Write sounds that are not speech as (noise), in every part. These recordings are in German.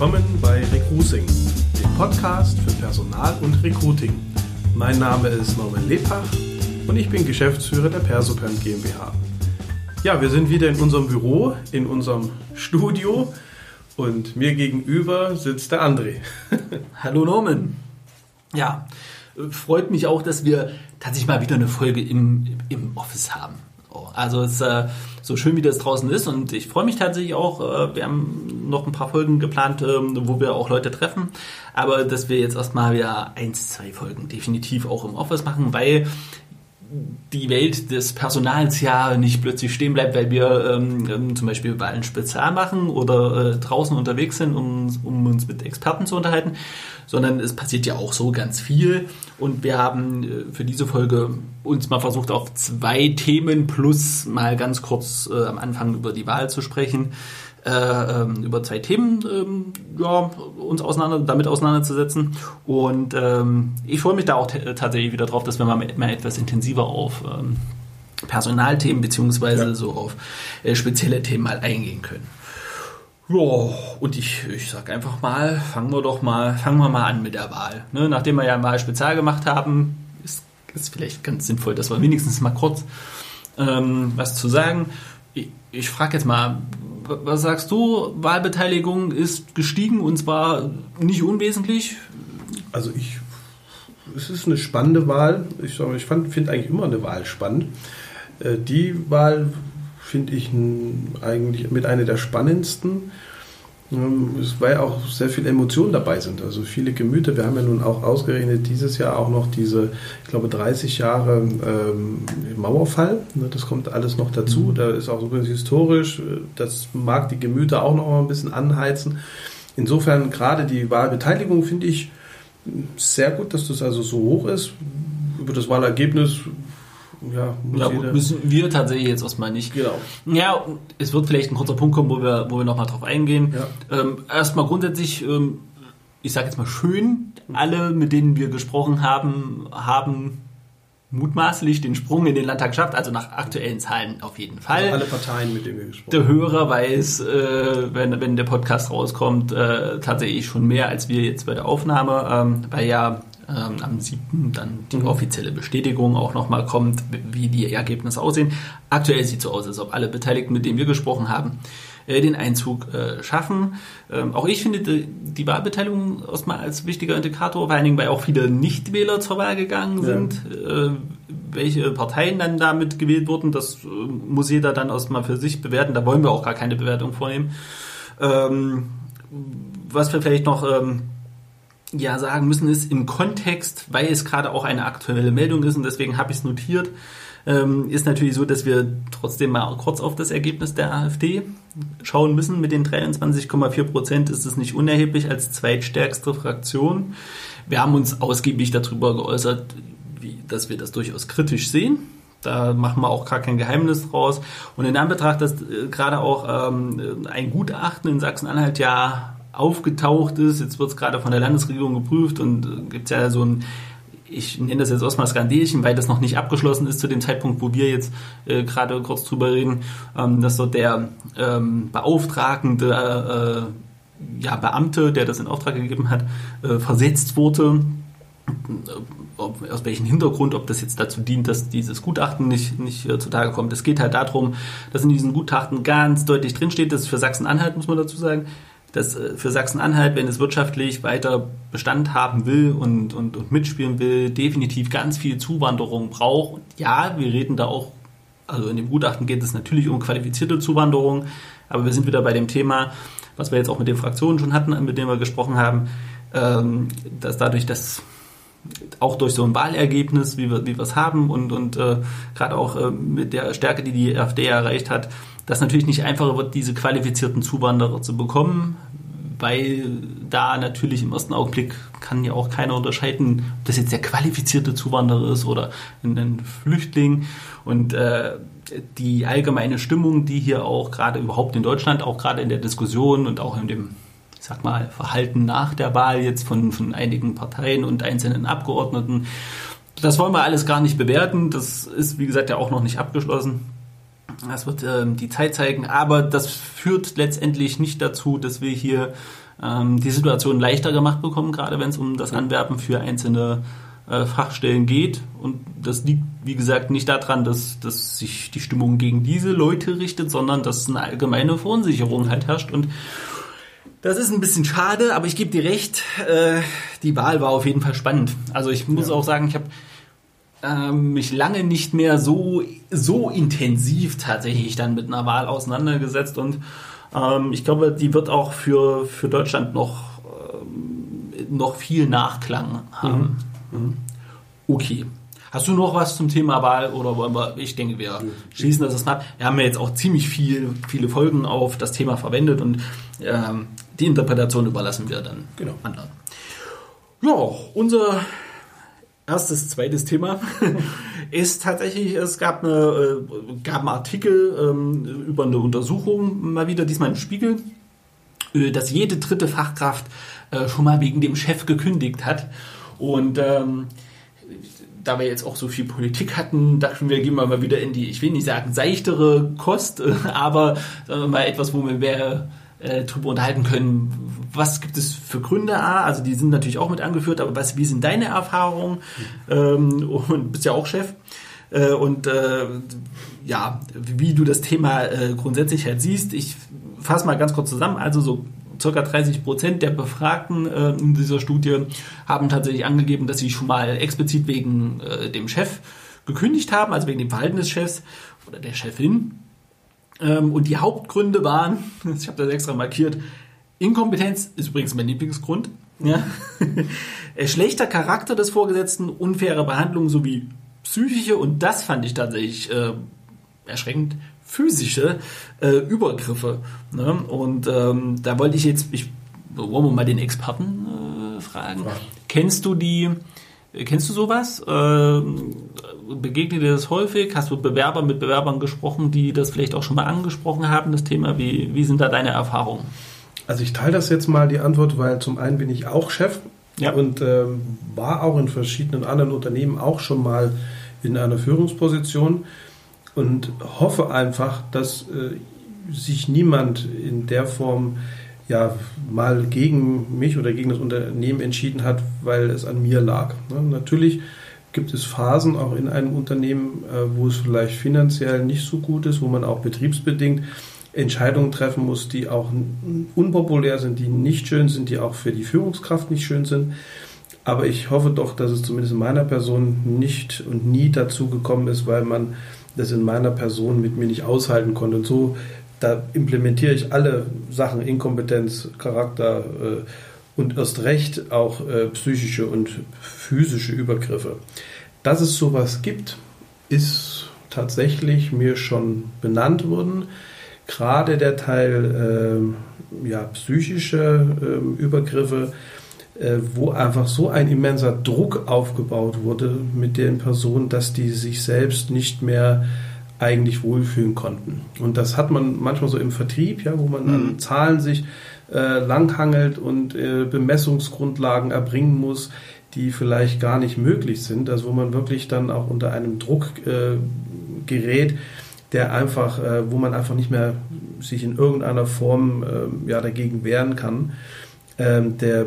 willkommen bei Recruiting, dem Podcast für Personal und Recruiting. Mein Name ist Norman Lepach und ich bin Geschäftsführer der Persoperm GmbH. Ja, wir sind wieder in unserem Büro, in unserem Studio und mir gegenüber sitzt der André. (laughs) Hallo Norman. Ja, freut mich auch, dass wir tatsächlich mal wieder eine Folge im, im Office haben. Also es äh, so schön, wie das draußen ist und ich freue mich tatsächlich auch. Äh, wir haben noch ein paar Folgen geplant, ähm, wo wir auch Leute treffen. Aber dass wir jetzt erstmal wieder eins, zwei Folgen definitiv auch im Office machen, weil die Welt des Personals ja nicht plötzlich stehen bleibt, weil wir ähm, ähm zum Beispiel Wahlen spezial machen oder äh, draußen unterwegs sind, um, um uns mit Experten zu unterhalten, sondern es passiert ja auch so ganz viel. Und wir haben äh, für diese Folge uns mal versucht, auf zwei Themen plus mal ganz kurz äh, am Anfang über die Wahl zu sprechen. Äh, ähm, über zwei Themen ähm, ja, uns auseinander, damit auseinanderzusetzen. Und ähm, ich freue mich da auch tatsächlich wieder drauf, dass wir mal, mal etwas intensiver auf ähm, Personalthemen beziehungsweise ja. so auf äh, spezielle Themen mal eingehen können. Ja, und ich, ich sag einfach mal, fangen wir doch mal, fangen wir mal an mit der Wahl. Ne, nachdem wir ja mal Spezial gemacht haben, ist es vielleicht ganz sinnvoll, dass wir wenigstens mal kurz ähm, was zu sagen. Ich, ich frage jetzt mal, was sagst du? Wahlbeteiligung ist gestiegen und zwar nicht unwesentlich. Also ich, es ist eine spannende Wahl. Ich, ich finde eigentlich immer eine Wahl spannend. Äh, die Wahl finde ich eigentlich mit einer der spannendsten. Ähm, weil auch sehr viele Emotionen dabei sind, also viele Gemüter. Wir haben ja nun auch ausgerechnet dieses Jahr auch noch diese, ich glaube, 30 Jahre ähm, Mauerfall. Ne, das kommt alles noch dazu. Mhm. Da ist auch so historisch, das mag die Gemüter auch noch mal ein bisschen anheizen. Insofern gerade die Wahlbeteiligung finde ich sehr gut, dass das also so hoch ist. Über das Wahlergebnis ja, ja müssen wir tatsächlich jetzt erstmal nicht. Genau. Ja, es wird vielleicht ein kurzer Punkt kommen, wo wir, wo wir nochmal drauf eingehen. Ja. Ähm, erstmal grundsätzlich, ähm, ich sage jetzt mal schön, alle, mit denen wir gesprochen haben, haben mutmaßlich den Sprung in den Landtag geschafft, also nach aktuellen Zahlen auf jeden Fall. Also alle Parteien, mit denen wir gesprochen haben. Der Hörer weiß, äh, wenn, wenn der Podcast rauskommt, äh, tatsächlich schon mehr als wir jetzt bei der Aufnahme, ähm, weil ja ähm, am 7. dann die mhm. offizielle Bestätigung auch nochmal kommt, wie die Ergebnisse aussehen. Aktuell sieht es so aus, als ob alle Beteiligten, mit denen wir gesprochen haben, äh, den Einzug äh, schaffen. Ähm, auch ich finde die, die Wahlbeteiligung erstmal als wichtiger Indikator, vor allen Dingen, weil auch viele Nichtwähler zur Wahl gegangen sind. Ja. Äh, welche Parteien dann damit gewählt wurden, das äh, muss jeder dann erstmal für sich bewerten. Da wollen wir auch gar keine Bewertung vornehmen. Ähm, was wir vielleicht noch ähm, ja sagen müssen, ist im Kontext, weil es gerade auch eine aktuelle Meldung ist und deswegen habe ich es notiert, ähm, ist natürlich so, dass wir trotzdem mal kurz auf das Ergebnis der AfD schauen müssen. Mit den 23,4 Prozent ist es nicht unerheblich als zweitstärkste Fraktion. Wir haben uns ausgiebig darüber geäußert, wie, dass wir das durchaus kritisch sehen. Da machen wir auch gar kein Geheimnis draus. Und in Anbetracht, dass äh, gerade auch ähm, ein Gutachten in Sachsen-Anhalt ja aufgetaucht ist. Jetzt wird es gerade von der Landesregierung geprüft und äh, gibt es ja so ein, ich nenne das jetzt erstmal Skandelchen, weil das noch nicht abgeschlossen ist zu dem Zeitpunkt, wo wir jetzt äh, gerade kurz drüber reden, ähm, dass dort der ähm, beauftragende äh, ja, Beamte, der das in Auftrag gegeben hat, äh, versetzt wurde. Ob, aus welchem Hintergrund, ob das jetzt dazu dient, dass dieses Gutachten nicht, nicht äh, zutage kommt. Es geht halt darum, dass in diesem Gutachten ganz deutlich drinsteht, das ist für Sachsen-Anhalt, muss man dazu sagen, dass äh, für Sachsen-Anhalt, wenn es wirtschaftlich weiter Bestand haben will und, und, und mitspielen will, definitiv ganz viel Zuwanderung braucht. Und ja, wir reden da auch, also in dem Gutachten geht es natürlich um qualifizierte Zuwanderung, aber wir sind wieder bei dem Thema, was wir jetzt auch mit den Fraktionen schon hatten, mit denen wir gesprochen haben, ähm, dass dadurch, dass auch durch so ein Wahlergebnis, wie wir, wie es haben und, und äh, gerade auch äh, mit der Stärke, die die AfD erreicht hat, dass natürlich nicht einfacher wird, diese qualifizierten Zuwanderer zu bekommen, weil da natürlich im ersten Augenblick kann ja auch keiner unterscheiden, ob das jetzt der qualifizierte Zuwanderer ist oder ein Flüchtling. Und äh, die allgemeine Stimmung, die hier auch gerade überhaupt in Deutschland, auch gerade in der Diskussion und auch in dem, ich sag mal, Verhalten nach der Wahl jetzt von, von einigen Parteien und einzelnen Abgeordneten, das wollen wir alles gar nicht bewerten. Das ist, wie gesagt, ja auch noch nicht abgeschlossen. Das wird ähm, die Zeit zeigen, aber das führt letztendlich nicht dazu, dass wir hier ähm, die Situation leichter gemacht bekommen, gerade wenn es um das Anwerben für einzelne äh, Fachstellen geht. Und das liegt, wie gesagt, nicht daran, dass, dass sich die Stimmung gegen diese Leute richtet, sondern dass eine allgemeine Verunsicherung halt herrscht. Und das ist ein bisschen schade, aber ich gebe dir recht, äh, die Wahl war auf jeden Fall spannend. Also ich muss ja. auch sagen, ich habe äh, mich lange nicht mehr so, so intensiv tatsächlich dann mit einer Wahl auseinandergesetzt und ähm, ich glaube, die wird auch für, für Deutschland noch, äh, noch viel Nachklang haben. Mhm. Mhm. Okay. Hast du noch was zum Thema Wahl oder wollen wir, ich denke, wir schließen das mal. Wir haben ja jetzt auch ziemlich viel, viele Folgen auf das Thema verwendet und ähm, die Interpretation überlassen wir dann genau. anderen. Ja, unser erstes, zweites Thema (laughs) ist tatsächlich, es gab, eine, äh, gab einen Artikel ähm, über eine Untersuchung, mal wieder diesmal im Spiegel, äh, dass jede dritte Fachkraft äh, schon mal wegen dem Chef gekündigt hat. Und ähm, da wir jetzt auch so viel Politik hatten, dachten wir, gehen wir mal wieder in die, ich will nicht sagen seichtere Kost, (laughs) aber sagen wir mal etwas, wo wir mehr äh, drüber unterhalten können. Was gibt es für Gründe? A, also die sind natürlich auch mit angeführt, aber was, wie sind deine Erfahrungen? Ähm, und bist ja auch Chef. Äh, und äh, ja, wie du das Thema äh, grundsätzlich halt siehst. Ich fasse mal ganz kurz zusammen. Also so circa 30 Prozent der Befragten äh, in dieser Studie haben tatsächlich angegeben, dass sie schon mal explizit wegen äh, dem Chef gekündigt haben, also wegen dem Verhalten des Chefs oder der Chefin. Ähm, und die Hauptgründe waren, (laughs) ich habe das extra markiert, Inkompetenz ist übrigens mein Lieblingsgrund. Ja. (laughs) Schlechter Charakter des Vorgesetzten, unfaire Behandlung sowie psychische, und das fand ich tatsächlich äh, erschreckend, physische äh, Übergriffe. Ne? Und ähm, da wollte ich jetzt, ich, wollen wir mal den Experten äh, fragen. Ja. Kennst du die, kennst du sowas? Begegnet dir das häufig? Hast du Bewerber mit Bewerbern gesprochen, die das vielleicht auch schon mal angesprochen haben, das Thema? Wie, wie sind da deine Erfahrungen? Also ich teile das jetzt mal die Antwort, weil zum einen bin ich auch Chef ja. und ähm, war auch in verschiedenen anderen Unternehmen auch schon mal in einer Führungsposition und hoffe einfach, dass äh, sich niemand in der Form ja mal gegen mich oder gegen das Unternehmen entschieden hat, weil es an mir lag. Ne? Natürlich gibt es Phasen auch in einem Unternehmen, äh, wo es vielleicht finanziell nicht so gut ist, wo man auch betriebsbedingt Entscheidungen treffen muss, die auch unpopulär sind, die nicht schön sind, die auch für die Führungskraft nicht schön sind. Aber ich hoffe doch, dass es zumindest in meiner Person nicht und nie dazu gekommen ist, weil man das in meiner Person mit mir nicht aushalten konnte. Und so, da implementiere ich alle Sachen, Inkompetenz, Charakter äh, und erst recht auch äh, psychische und physische Übergriffe. Dass es sowas gibt, ist tatsächlich mir schon benannt worden. Gerade der Teil äh, ja, psychische äh, Übergriffe wo einfach so ein immenser Druck aufgebaut wurde mit den Personen, dass die sich selbst nicht mehr eigentlich wohlfühlen konnten. Und das hat man manchmal so im Vertrieb, ja, wo man mhm. an Zahlen sich äh, langhangelt und äh, Bemessungsgrundlagen erbringen muss, die vielleicht gar nicht möglich sind, also wo man wirklich dann auch unter einem Druck äh, gerät, der einfach, äh, wo man einfach nicht mehr sich in irgendeiner Form äh, ja, dagegen wehren kann. Ähm, der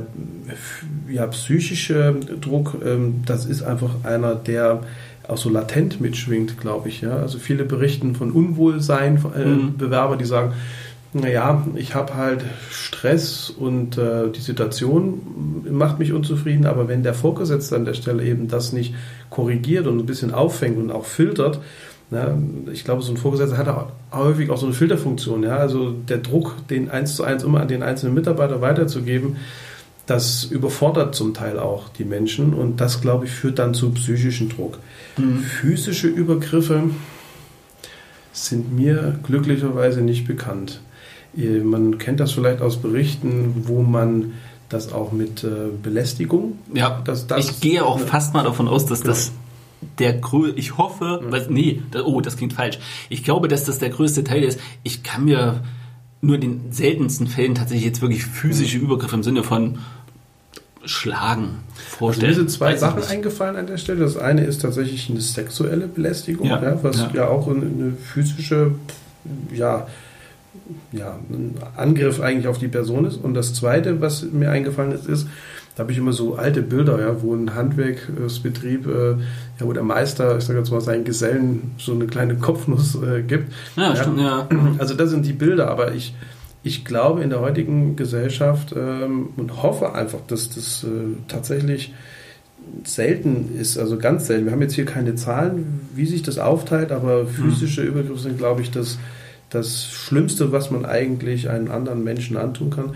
ja, psychische Druck, ähm, das ist einfach einer, der auch so latent mitschwingt, glaube ich. Ja? Also viele berichten von Unwohlsein, äh, mhm. Bewerber, die sagen, naja, ich habe halt Stress und äh, die Situation macht mich unzufrieden, aber wenn der Vorgesetzte an der Stelle eben das nicht korrigiert und ein bisschen auffängt und auch filtert, ja, ich glaube, so ein Vorgesetzter hat auch häufig auch so eine Filterfunktion. Ja? Also der Druck, den eins zu eins immer an den einzelnen Mitarbeiter weiterzugeben, das überfordert zum Teil auch die Menschen und das, glaube ich, führt dann zu psychischen Druck. Mhm. Physische Übergriffe sind mir glücklicherweise nicht bekannt. Man kennt das vielleicht aus Berichten, wo man das auch mit äh, Belästigung. Ja, das, das, ich gehe auch fast mal davon aus, dass genau. das der größte, ich hoffe, mhm. was, nee, das, oh, das klingt falsch. Ich glaube, dass das der größte Teil ist. Ich kann mir nur in den seltensten Fällen tatsächlich jetzt wirklich physische mhm. Übergriffe im Sinne von Schlagen vorstellen. Also mir sind zwei Weiß Sachen eingefallen an der Stelle. Das eine ist tatsächlich eine sexuelle Belästigung, ja, ja, was ja. ja auch eine physische ja, ja, ein Angriff eigentlich auf die Person ist. Und das Zweite, was mir eingefallen ist, ist, da habe ich immer so alte Bilder, ja, wo ein Handwerksbetrieb, äh, ja, wo der Meister, ich sage jetzt mal, seinen Gesellen so eine kleine Kopfnuss äh, gibt. Ja, ja, stimmt, ja. Also das sind die Bilder, aber ich, ich glaube in der heutigen Gesellschaft ähm, und hoffe einfach, dass das äh, tatsächlich selten ist, also ganz selten. Wir haben jetzt hier keine Zahlen, wie sich das aufteilt, aber physische Übergriffe sind, glaube ich, das, das Schlimmste, was man eigentlich einem anderen Menschen antun kann.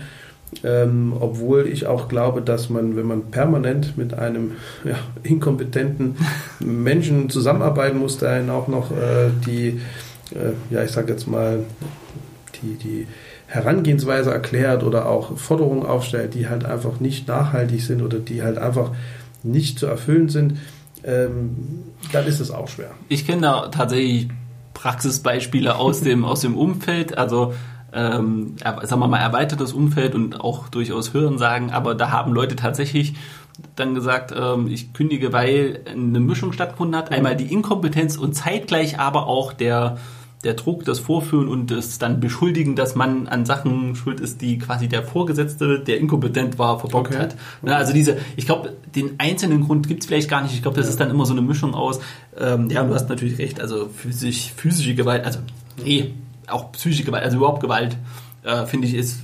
Ähm, obwohl ich auch glaube, dass man, wenn man permanent mit einem ja, inkompetenten Menschen zusammenarbeiten muss, der einen auch noch äh, die, äh, ja, ich sage jetzt mal, die, die Herangehensweise erklärt oder auch Forderungen aufstellt, die halt einfach nicht nachhaltig sind oder die halt einfach nicht zu erfüllen sind, ähm, dann ist es auch schwer. Ich kenne da tatsächlich Praxisbeispiele aus dem, aus dem Umfeld, also ähm, sagen wir mal erweitertes Umfeld und auch durchaus Hören sagen, aber da haben Leute tatsächlich dann gesagt, ähm, ich kündige, weil eine Mischung stattgefunden hat. Einmal die Inkompetenz und zeitgleich aber auch der der Druck, das Vorführen und das dann beschuldigen, dass man an Sachen schuld ist, die quasi der Vorgesetzte, der inkompetent war, verbockt okay. hat. Okay. Also diese, ich glaube, den einzelnen Grund gibt es vielleicht gar nicht. Ich glaube, das ja. ist dann immer so eine Mischung aus, ähm, ja, du hast natürlich recht, also physisch, physische Gewalt, also nee, auch psychische Gewalt, also überhaupt Gewalt, äh, finde ich, ist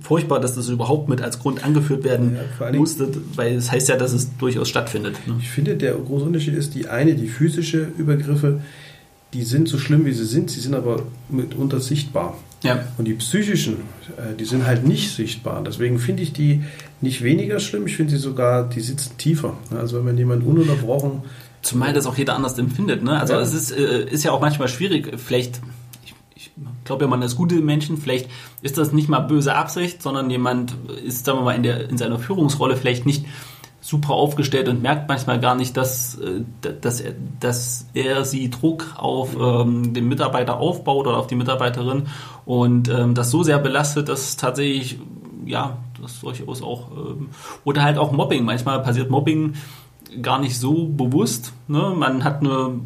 furchtbar, dass das überhaupt mit als Grund angeführt werden ja, musste, weil es heißt ja, dass es durchaus stattfindet. Ne? Ich finde, der große Unterschied ist die eine, die physische Übergriffe, die sind so schlimm, wie sie sind, sie sind aber mitunter sichtbar. Ja. Und die psychischen, äh, die sind halt nicht sichtbar. Deswegen finde ich die nicht weniger schlimm, ich finde sie sogar, die sitzen tiefer. Also wenn man jemanden ununterbrochen... Zumal das auch jeder anders empfindet. Ne? Also ja. es ist, äh, ist ja auch manchmal schwierig, vielleicht ich glaube ja, man ist gute Menschen. Vielleicht ist das nicht mal böse Absicht, sondern jemand ist, sagen wir mal, in, der, in seiner Führungsrolle vielleicht nicht super aufgestellt und merkt manchmal gar nicht, dass, äh, dass, er, dass er sie Druck auf ähm, den Mitarbeiter aufbaut oder auf die Mitarbeiterin und ähm, das so sehr belastet, dass tatsächlich, ja, das durchaus auch, ähm, oder halt auch Mobbing. Manchmal passiert Mobbing gar nicht so bewusst. Ne? Man hat eine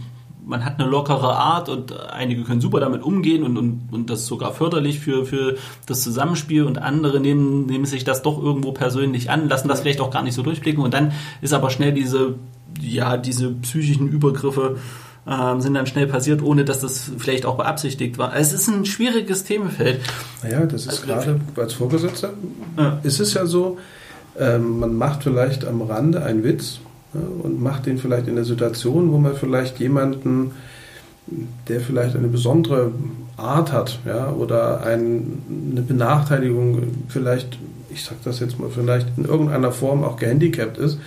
man hat eine lockere Art und einige können super damit umgehen und, und, und das ist sogar förderlich für, für das Zusammenspiel und andere nehmen, nehmen sich das doch irgendwo persönlich an, lassen das vielleicht auch gar nicht so durchblicken und dann ist aber schnell diese, ja, diese psychischen Übergriffe äh, sind dann schnell passiert, ohne dass das vielleicht auch beabsichtigt war. Es ist ein schwieriges Themenfeld. Naja, das ist also, gerade als Vorgesetzter, ja. ist es ja so, ähm, man macht vielleicht am Rande einen Witz und macht den vielleicht in der Situation, wo man vielleicht jemanden, der vielleicht eine besondere Art hat, ja, oder ein, eine Benachteiligung, vielleicht, ich sage das jetzt mal, vielleicht in irgendeiner Form auch gehandicapt ist.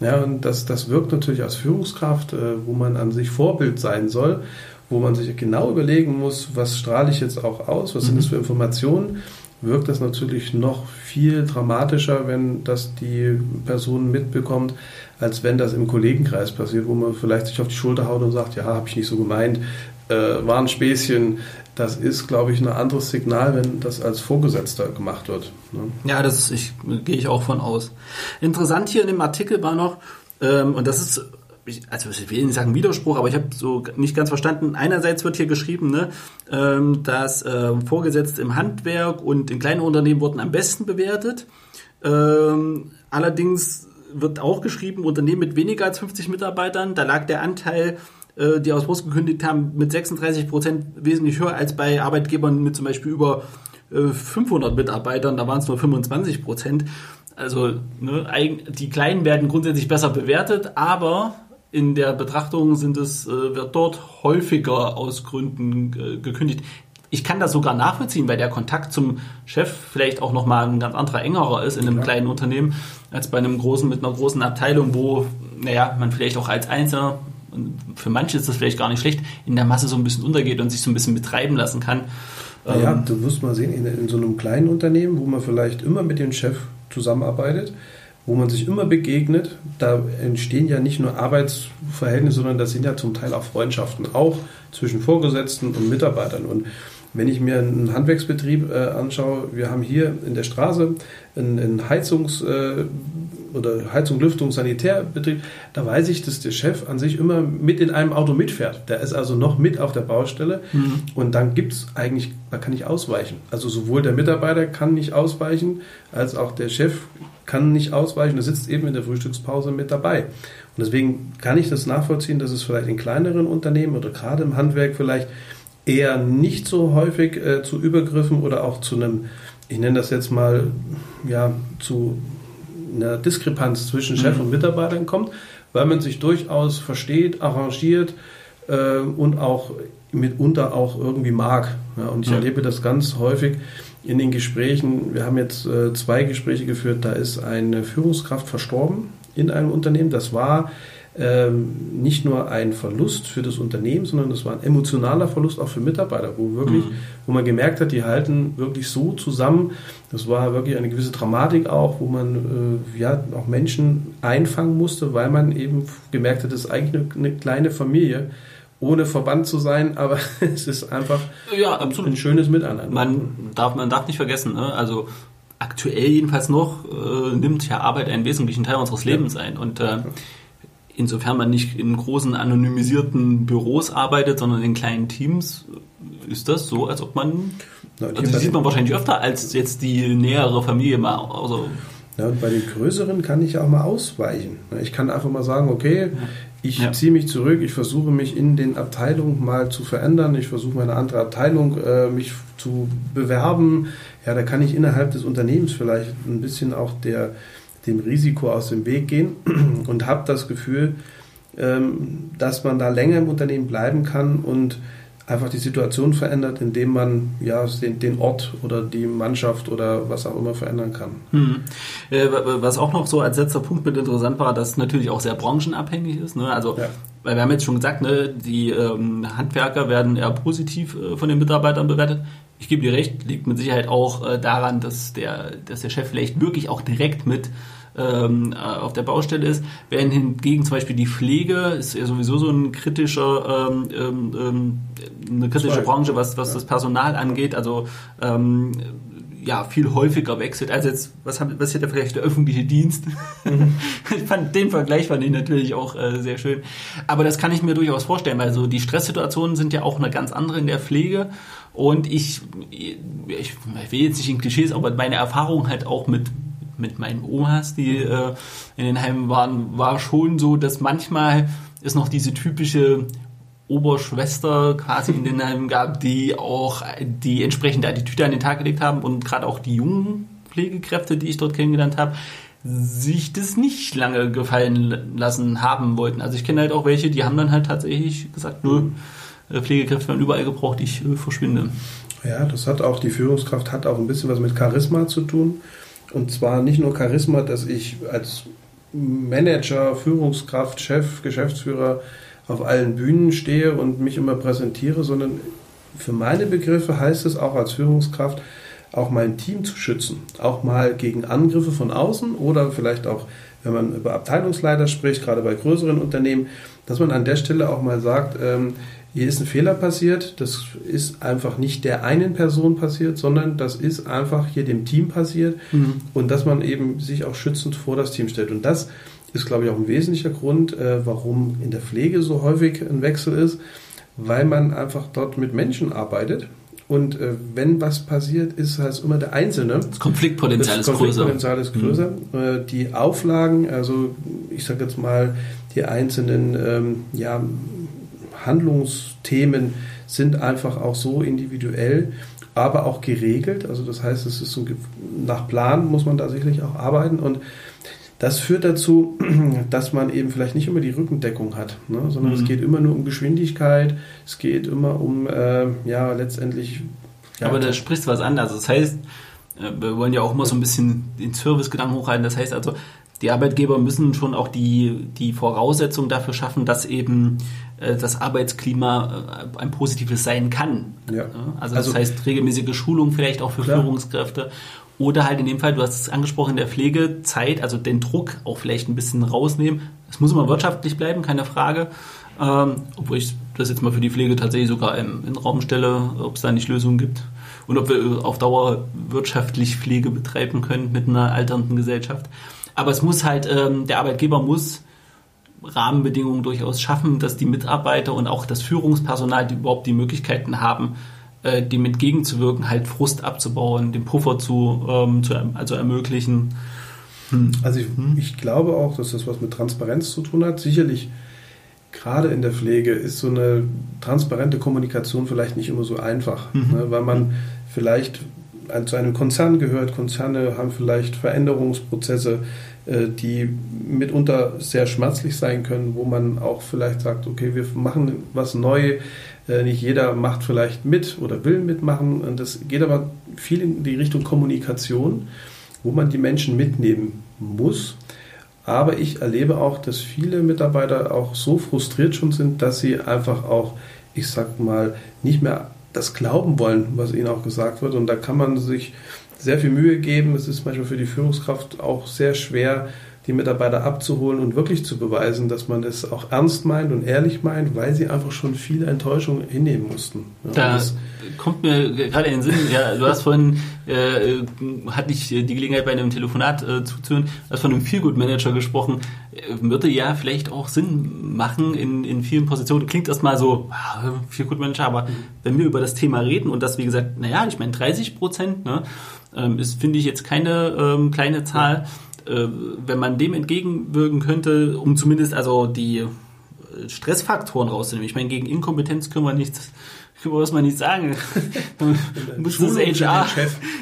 Ja, und das, das wirkt natürlich als Führungskraft, äh, wo man an sich Vorbild sein soll, wo man sich genau überlegen muss, was strahle ich jetzt auch aus, was sind das mhm. für Informationen, wirkt das natürlich noch viel dramatischer, wenn das die Person mitbekommt, als wenn das im Kollegenkreis passiert, wo man vielleicht sich auf die Schulter haut und sagt, ja, habe ich nicht so gemeint, äh, war ein Späßchen. Das ist, glaube ich, ein anderes Signal, wenn das als Vorgesetzter gemacht wird. Ne? Ja, das ich, gehe ich auch von aus. Interessant hier in dem Artikel war noch, ähm, und das ist also ich will nicht sagen Widerspruch, aber ich habe so nicht ganz verstanden. Einerseits wird hier geschrieben, ne, ähm, dass äh, Vorgesetzte im Handwerk und in kleinen Unternehmen wurden am besten bewertet. Ähm, allerdings wird auch geschrieben, Unternehmen mit weniger als 50 Mitarbeitern, da lag der Anteil, äh, die aus Brust gekündigt haben, mit 36 Prozent wesentlich höher als bei Arbeitgebern mit zum Beispiel über äh, 500 Mitarbeitern, da waren es nur 25 Prozent. Also ne, die Kleinen werden grundsätzlich besser bewertet, aber in der Betrachtung sind es, äh, wird dort häufiger aus Gründen äh, gekündigt. Ich kann das sogar nachvollziehen, weil der Kontakt zum Chef vielleicht auch nochmal ein ganz anderer, engerer ist in einem ja. kleinen Unternehmen als bei einem großen mit einer großen Abteilung, wo, naja, man vielleicht auch als Einzelner, für manche ist das vielleicht gar nicht schlecht, in der Masse so ein bisschen untergeht und sich so ein bisschen betreiben lassen kann. Ja, ähm, du musst mal sehen, in, in so einem kleinen Unternehmen, wo man vielleicht immer mit dem Chef zusammenarbeitet, wo man sich immer begegnet. Da entstehen ja nicht nur Arbeitsverhältnisse, sondern das sind ja zum Teil auch Freundschaften, auch zwischen Vorgesetzten und Mitarbeitern. Und wenn ich mir einen Handwerksbetrieb äh, anschaue, wir haben hier in der Straße einen, einen Heizungsraum, oder Heizung, Lüftung, Sanitärbetrieb, da weiß ich, dass der Chef an sich immer mit in einem Auto mitfährt. Der ist also noch mit auf der Baustelle mhm. und dann gibt es eigentlich, man kann nicht ausweichen. Also sowohl der Mitarbeiter kann nicht ausweichen, als auch der Chef kann nicht ausweichen. Er sitzt eben in der Frühstückspause mit dabei. Und deswegen kann ich das nachvollziehen, dass es vielleicht in kleineren Unternehmen oder gerade im Handwerk vielleicht eher nicht so häufig äh, zu Übergriffen oder auch zu einem, ich nenne das jetzt mal, ja, zu einer Diskrepanz zwischen Chef mhm. und Mitarbeitern kommt, weil man sich durchaus versteht, arrangiert äh, und auch mitunter auch irgendwie mag. Ja, und ich mhm. erlebe das ganz häufig in den Gesprächen. Wir haben jetzt äh, zwei Gespräche geführt, da ist eine Führungskraft verstorben in einem Unternehmen. Das war ähm, nicht nur ein Verlust für das Unternehmen, sondern es war ein emotionaler Verlust auch für Mitarbeiter, wo wirklich, mhm. wo man gemerkt hat, die halten wirklich so zusammen. Das war wirklich eine gewisse Dramatik auch, wo man äh, ja auch Menschen einfangen musste, weil man eben gemerkt hat, das ist eigentlich eine, eine kleine Familie ohne Verband zu sein, (laughs) aber es ist einfach ja, ein schönes Miteinander. Man darf, man darf nicht vergessen, ne? also aktuell jedenfalls noch äh, nimmt ja Arbeit einen wesentlichen Teil unseres Lebens ja. ein und äh, insofern man nicht in großen anonymisierten Büros arbeitet, sondern in kleinen Teams, ist das so, als ob man, Na, also das sieht man wahrscheinlich öfter als jetzt die nähere Familie mal. Also ja, und bei den größeren kann ich auch mal ausweichen. Ich kann einfach mal sagen, okay, ich ja. ziehe mich zurück, ich versuche mich in den Abteilungen mal zu verändern, ich versuche meine andere Abteilung äh, mich zu bewerben. Ja, da kann ich innerhalb des Unternehmens vielleicht ein bisschen auch der dem Risiko aus dem Weg gehen (clears throat) und habe das Gefühl, ähm, dass man da länger im Unternehmen bleiben kann und einfach die Situation verändert, indem man ja den, den Ort oder die Mannschaft oder was auch immer verändern kann. Hm. Äh, was auch noch so als letzter Punkt mit interessant war, dass es natürlich auch sehr branchenabhängig ist. Ne? Also ja. weil wir haben jetzt schon gesagt, ne, die ähm, Handwerker werden eher positiv äh, von den Mitarbeitern bewertet. Ich gebe dir recht, liegt mit Sicherheit auch äh, daran, dass der, dass der Chef vielleicht wirklich auch direkt mit ähm, äh, auf der Baustelle ist, während hingegen zum Beispiel die Pflege ist ja sowieso so ein kritischer, ähm, ähm, ähm eine kritische Branche, was, was das Personal angeht. Also ähm, ja, viel häufiger wechselt. Also jetzt, was, haben, was hätte vielleicht der öffentliche Dienst? Mhm. (laughs) ich fand den Vergleich fand ich natürlich auch äh, sehr schön. Aber das kann ich mir durchaus vorstellen, weil so die Stresssituationen sind ja auch eine ganz andere in der Pflege. Und ich, ich, ich will jetzt nicht in Klischees, aber meine Erfahrung halt auch mit mit meinen Omas, die äh, in den Heimen waren, war schon so, dass manchmal es noch diese typische Oberschwester quasi in den Heimen gab, die auch die entsprechende Attitüde an den Tag gelegt haben und gerade auch die jungen Pflegekräfte, die ich dort kennengelernt habe, sich das nicht lange gefallen lassen haben wollten. Also ich kenne halt auch welche, die haben dann halt tatsächlich gesagt, nö, äh, Pflegekräfte werden überall gebraucht, ich äh, verschwinde. Ja, das hat auch, die Führungskraft hat auch ein bisschen was mit Charisma zu tun. Und zwar nicht nur Charisma, dass ich als Manager, Führungskraft, Chef, Geschäftsführer auf allen Bühnen stehe und mich immer präsentiere, sondern für meine Begriffe heißt es auch als Führungskraft, auch mein Team zu schützen. Auch mal gegen Angriffe von außen oder vielleicht auch, wenn man über Abteilungsleiter spricht, gerade bei größeren Unternehmen, dass man an der Stelle auch mal sagt, ähm, hier ist ein Fehler passiert, das ist einfach nicht der einen Person passiert, sondern das ist einfach hier dem Team passiert mhm. und dass man eben sich auch schützend vor das Team stellt. Und das ist, glaube ich, auch ein wesentlicher Grund, äh, warum in der Pflege so häufig ein Wechsel ist, weil man einfach dort mit Menschen arbeitet. Und äh, wenn was passiert, ist halt immer der Einzelne. Das Konfliktpotenzial das Konfliktpotenzial ist größer. Ist größer. Mhm. Äh, die Auflagen, also ich sage jetzt mal, die einzelnen ähm, ja, Handlungsthemen sind einfach auch so individuell, aber auch geregelt. Also das heißt, es ist so, nach Plan muss man da sicherlich auch arbeiten und das führt dazu, (clears throat) dass man eben vielleicht nicht immer die Rückendeckung hat, ne? sondern mhm. es geht immer nur um Geschwindigkeit, es geht immer um, äh, ja, letztendlich. Ja, aber da sprichst du was an. Also das heißt, äh, wir wollen ja auch immer so ein bisschen den Servicegedanken hochhalten. Das heißt also, die Arbeitgeber müssen schon auch die, die Voraussetzungen dafür schaffen, dass eben äh, das Arbeitsklima äh, ein positives sein kann. Ja. Also, das also, heißt regelmäßige Schulung vielleicht auch für klar. Führungskräfte oder halt in dem Fall, du hast es angesprochen, in der Pflegezeit, also den Druck auch vielleicht ein bisschen rausnehmen. Es muss immer wirtschaftlich bleiben, keine Frage. Ähm, obwohl ich das jetzt mal für die Pflege tatsächlich sogar in, in den Raum stelle, ob es da nicht Lösungen gibt. Und ob wir auf Dauer wirtschaftlich Pflege betreiben können mit einer alternden Gesellschaft. Aber es muss halt, ähm, der Arbeitgeber muss Rahmenbedingungen durchaus schaffen, dass die Mitarbeiter und auch das Führungspersonal die überhaupt die Möglichkeiten haben, äh, dem entgegenzuwirken, halt Frust abzubauen, den Puffer zu, ähm, zu also ermöglichen. Hm. Also ich, hm. ich, glaube auch, dass das was mit Transparenz zu tun hat. Sicherlich gerade in der Pflege ist so eine transparente Kommunikation vielleicht nicht immer so einfach, mhm. ne, weil man vielleicht zu einem Konzern gehört. Konzerne haben vielleicht Veränderungsprozesse, äh, die mitunter sehr schmerzlich sein können, wo man auch vielleicht sagt, okay, wir machen was Neues. Äh, nicht jeder macht vielleicht mit oder will mitmachen. Und das geht aber viel in die Richtung Kommunikation, wo man die Menschen mitnehmen muss. Aber ich erlebe auch, dass viele Mitarbeiter auch so frustriert schon sind, dass sie einfach auch, ich sag mal, nicht mehr das glauben wollen, was ihnen auch gesagt wird. Und da kann man sich sehr viel Mühe geben. Es ist manchmal für die Führungskraft auch sehr schwer, die Mitarbeiter abzuholen und wirklich zu beweisen, dass man es auch ernst meint und ehrlich meint, weil sie einfach schon viele Enttäuschungen hinnehmen mussten. Ja, da kommt mir gerade in den Sinn, ja, du hast vorhin, äh, hatte ich die Gelegenheit bei einem Telefonat äh, zuzuhören, hast von einem Feelgood-Manager gesprochen, äh, würde ja vielleicht auch Sinn machen in, in vielen Positionen. Klingt erstmal so, Feelgood-Manager, aber wenn wir über das Thema reden und das, wie gesagt, naja, ich meine 30 Prozent, ne, ähm, ist, finde ich, jetzt keine ähm, kleine Zahl. Ja wenn man dem entgegenwirken könnte, um zumindest also die äh, Stressfaktoren rauszunehmen. Ich meine, gegen Inkompetenz können wir nichts muss man nicht sagen. (laughs) muss, das HR,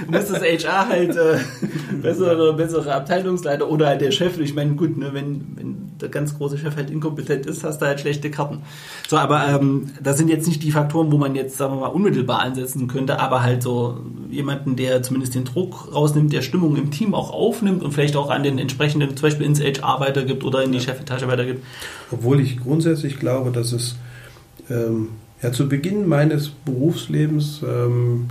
muss das HR halt äh, (laughs) bessere, bessere Abteilungsleiter oder halt der Chef. Ich meine, gut, ne, wenn, wenn der ganz große Chef halt inkompetent ist, hast du halt schlechte Karten. So, aber ähm, das sind jetzt nicht die Faktoren, wo man jetzt, sagen wir mal, unmittelbar ansetzen könnte, aber halt so jemanden, der zumindest den Druck rausnimmt, der Stimmung im Team auch aufnimmt und vielleicht auch an den entsprechenden, zum Beispiel ins HR weitergibt oder in die ja. Chefetage weitergibt. Obwohl ich grundsätzlich glaube, dass es ähm, ja, zu Beginn meines Berufslebens ähm,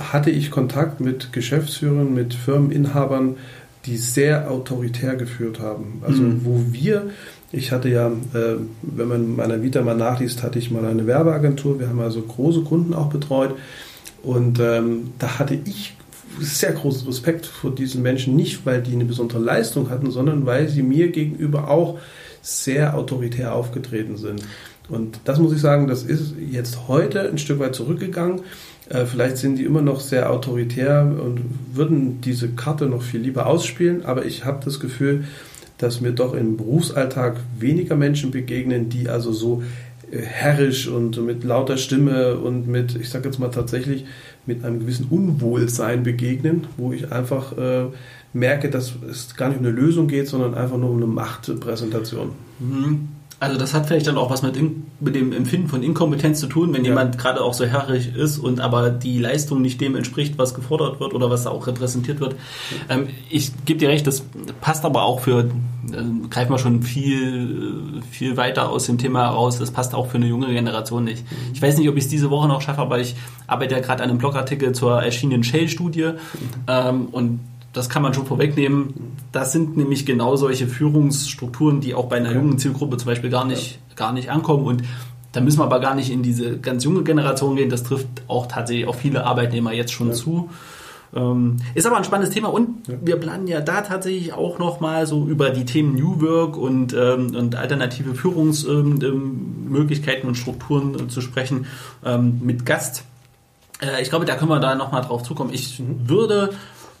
hatte ich Kontakt mit Geschäftsführern, mit Firmeninhabern, die sehr autoritär geführt haben. Also mhm. wo wir, ich hatte ja, äh, wenn man meiner Vita mal nachliest, hatte ich mal eine Werbeagentur. Wir haben also große Kunden auch betreut. Und ähm, da hatte ich sehr großen Respekt vor diesen Menschen, nicht weil die eine besondere Leistung hatten, sondern weil sie mir gegenüber auch sehr autoritär aufgetreten sind. Und das muss ich sagen, das ist jetzt heute ein Stück weit zurückgegangen. Äh, vielleicht sind die immer noch sehr autoritär und würden diese Karte noch viel lieber ausspielen, aber ich habe das Gefühl, dass mir doch im Berufsalltag weniger Menschen begegnen, die also so äh, herrisch und mit lauter Stimme und mit, ich sage jetzt mal tatsächlich, mit einem gewissen Unwohlsein begegnen, wo ich einfach äh, merke, dass es gar nicht um eine Lösung geht, sondern einfach nur um eine Machtpräsentation. Mhm. Also das hat vielleicht dann auch was mit, in, mit dem Empfinden von Inkompetenz zu tun, wenn ja. jemand gerade auch so herrig ist und aber die Leistung nicht dem entspricht, was gefordert wird oder was auch repräsentiert wird. Ähm, ich gebe dir recht, das passt aber auch für, äh, greifen wir schon viel, viel weiter aus dem Thema heraus, das passt auch für eine junge Generation nicht. Mhm. Ich weiß nicht, ob ich es diese Woche noch schaffe, aber ich arbeite ja gerade an einem Blogartikel zur erschienenen Shell-Studie mhm. ähm, und das kann man schon vorwegnehmen. Das sind nämlich genau solche Führungsstrukturen, die auch bei einer jungen Zielgruppe zum Beispiel gar nicht, gar nicht ankommen. Und da müssen wir aber gar nicht in diese ganz junge Generation gehen. Das trifft auch tatsächlich auch viele Arbeitnehmer jetzt schon ja. zu. Ähm, ist aber ein spannendes Thema und wir planen ja da tatsächlich auch nochmal so über die Themen New Work und, ähm, und alternative Führungsmöglichkeiten ähm, und Strukturen äh, zu sprechen mit Gast. Äh, ich glaube, da können wir da nochmal drauf zukommen. Ich mhm. würde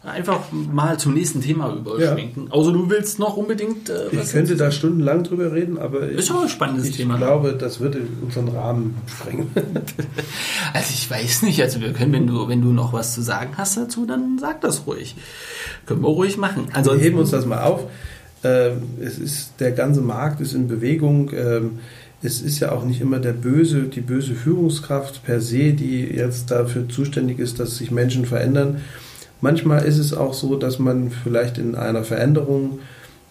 einfach mal zum nächsten Thema überschwenken. Ja. Also du willst noch unbedingt. Äh, ich könnte da stundenlang drüber reden, aber ist auch ein spannendes ich Thema. Ich glaube, das würde unseren Rahmen sprengen. (laughs) also ich weiß nicht. Also wir können, wenn du wenn du noch was zu sagen hast dazu, dann sag das ruhig. Können wir ruhig machen. Also wir heben uns das mal auf. Ähm, es ist der ganze Markt ist in Bewegung. Ähm, es ist ja auch nicht immer der böse, die böse Führungskraft per se, die jetzt dafür zuständig ist, dass sich Menschen verändern Manchmal ist es auch so, dass man vielleicht in einer Veränderung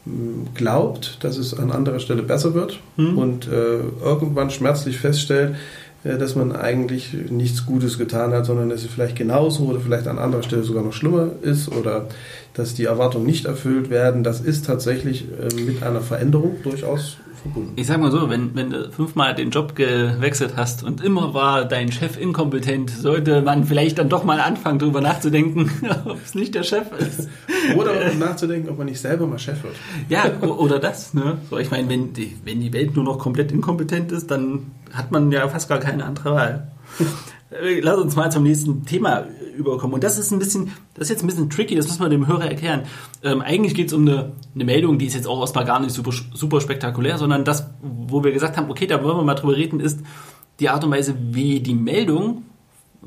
hm, glaubt, dass es an anderer Stelle besser wird mhm. und äh, irgendwann schmerzlich feststellt, äh, dass man eigentlich nichts Gutes getan hat, sondern dass es vielleicht genauso oder vielleicht an anderer Stelle sogar noch schlimmer ist oder dass die Erwartungen nicht erfüllt werden. Das ist tatsächlich äh, mit einer Veränderung durchaus verbunden. Ich sag mal so, wenn, wenn du fünfmal den Job gewechselt hast und immer war dein Chef inkompetent, sollte man vielleicht dann doch mal anfangen, darüber nachzudenken, (laughs) ob es nicht der Chef ist. Oder nachzudenken, ob man nicht selber mal Chef wird. Ja, oder das. Ne? So, ich meine, wenn die, wenn die Welt nur noch komplett inkompetent ist, dann hat man ja fast gar keine andere Wahl. Äh, lass uns mal zum nächsten Thema überkommen. Und das ist ein bisschen, das ist jetzt ein bisschen tricky, das muss man dem Hörer erklären. Ähm, eigentlich geht es um eine, eine Meldung, die ist jetzt auch erstmal gar nicht super, super spektakulär, sondern das, wo wir gesagt haben, okay, da wollen wir mal drüber reden, ist die Art und Weise, wie die Meldung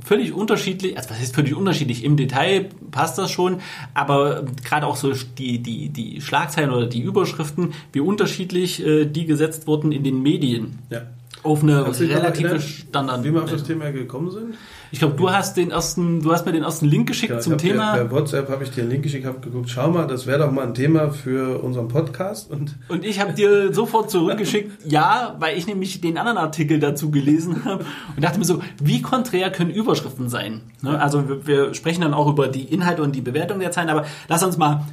völlig unterschiedlich, also was heißt völlig unterschiedlich, im Detail passt das schon, aber gerade auch so die, die, die Schlagzeilen oder die Überschriften, wie unterschiedlich äh, die gesetzt wurden in den Medien. Ja. Auf eine Kannst relative Standard. Wie wir auf das Thema gekommen sind? Ich glaube, du hast den ersten, du hast mir den ersten Link geschickt Ja, zum Thema. dir- Per WhatsApp habe ich dir einen Link geschickt, habe geguckt, schau mal, das wäre doch mal ein Thema für unseren Podcast. Und Und ich habe dir (laughs) sofort zurückgeschickt, ja, weil ich nämlich den anderen Artikel dazu gelesen habe und dachte mir so, wie konträr können Überschriften sein? Ne? Also wir, wir sprechen dann auch über die Inhalte und die Bewertung der Zeilen, aber lass uns mal,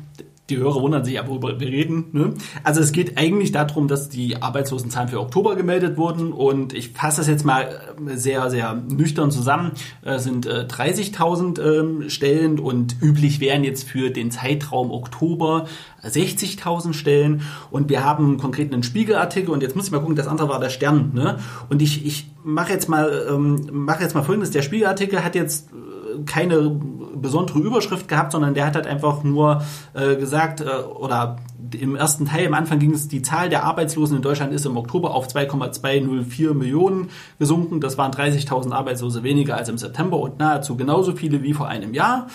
die Hörer wundern sich worüber wir reden. Ne? Also es geht eigentlich darum, dass die Arbeitslosenzahlen für Oktober gemeldet wurden und ich fasse das jetzt mal äh, sehr, sehr nüchtern zusammen. Es sind äh, 30.000 ähm, Stellen und üblich wären jetzt für den Zeitraum Oktober 60.000 Stellen und wir haben konkret einen Spiegelartikel und jetzt muss ich mal gucken, das andere war der Stern. Ne? Und ich, ich mache jetzt mal ähm, mache jetzt mal folgendes: Der Spiegelartikel hat jetzt äh, keine besondere Überschrift gehabt, sondern der hat halt einfach nur äh, gesagt äh, oder im ersten Teil am Anfang ging es die Zahl der Arbeitslosen in Deutschland ist im Oktober auf 2,204 Millionen gesunken. Das waren 30.000 Arbeitslose weniger als im September und nahezu genauso viele wie vor einem Jahr.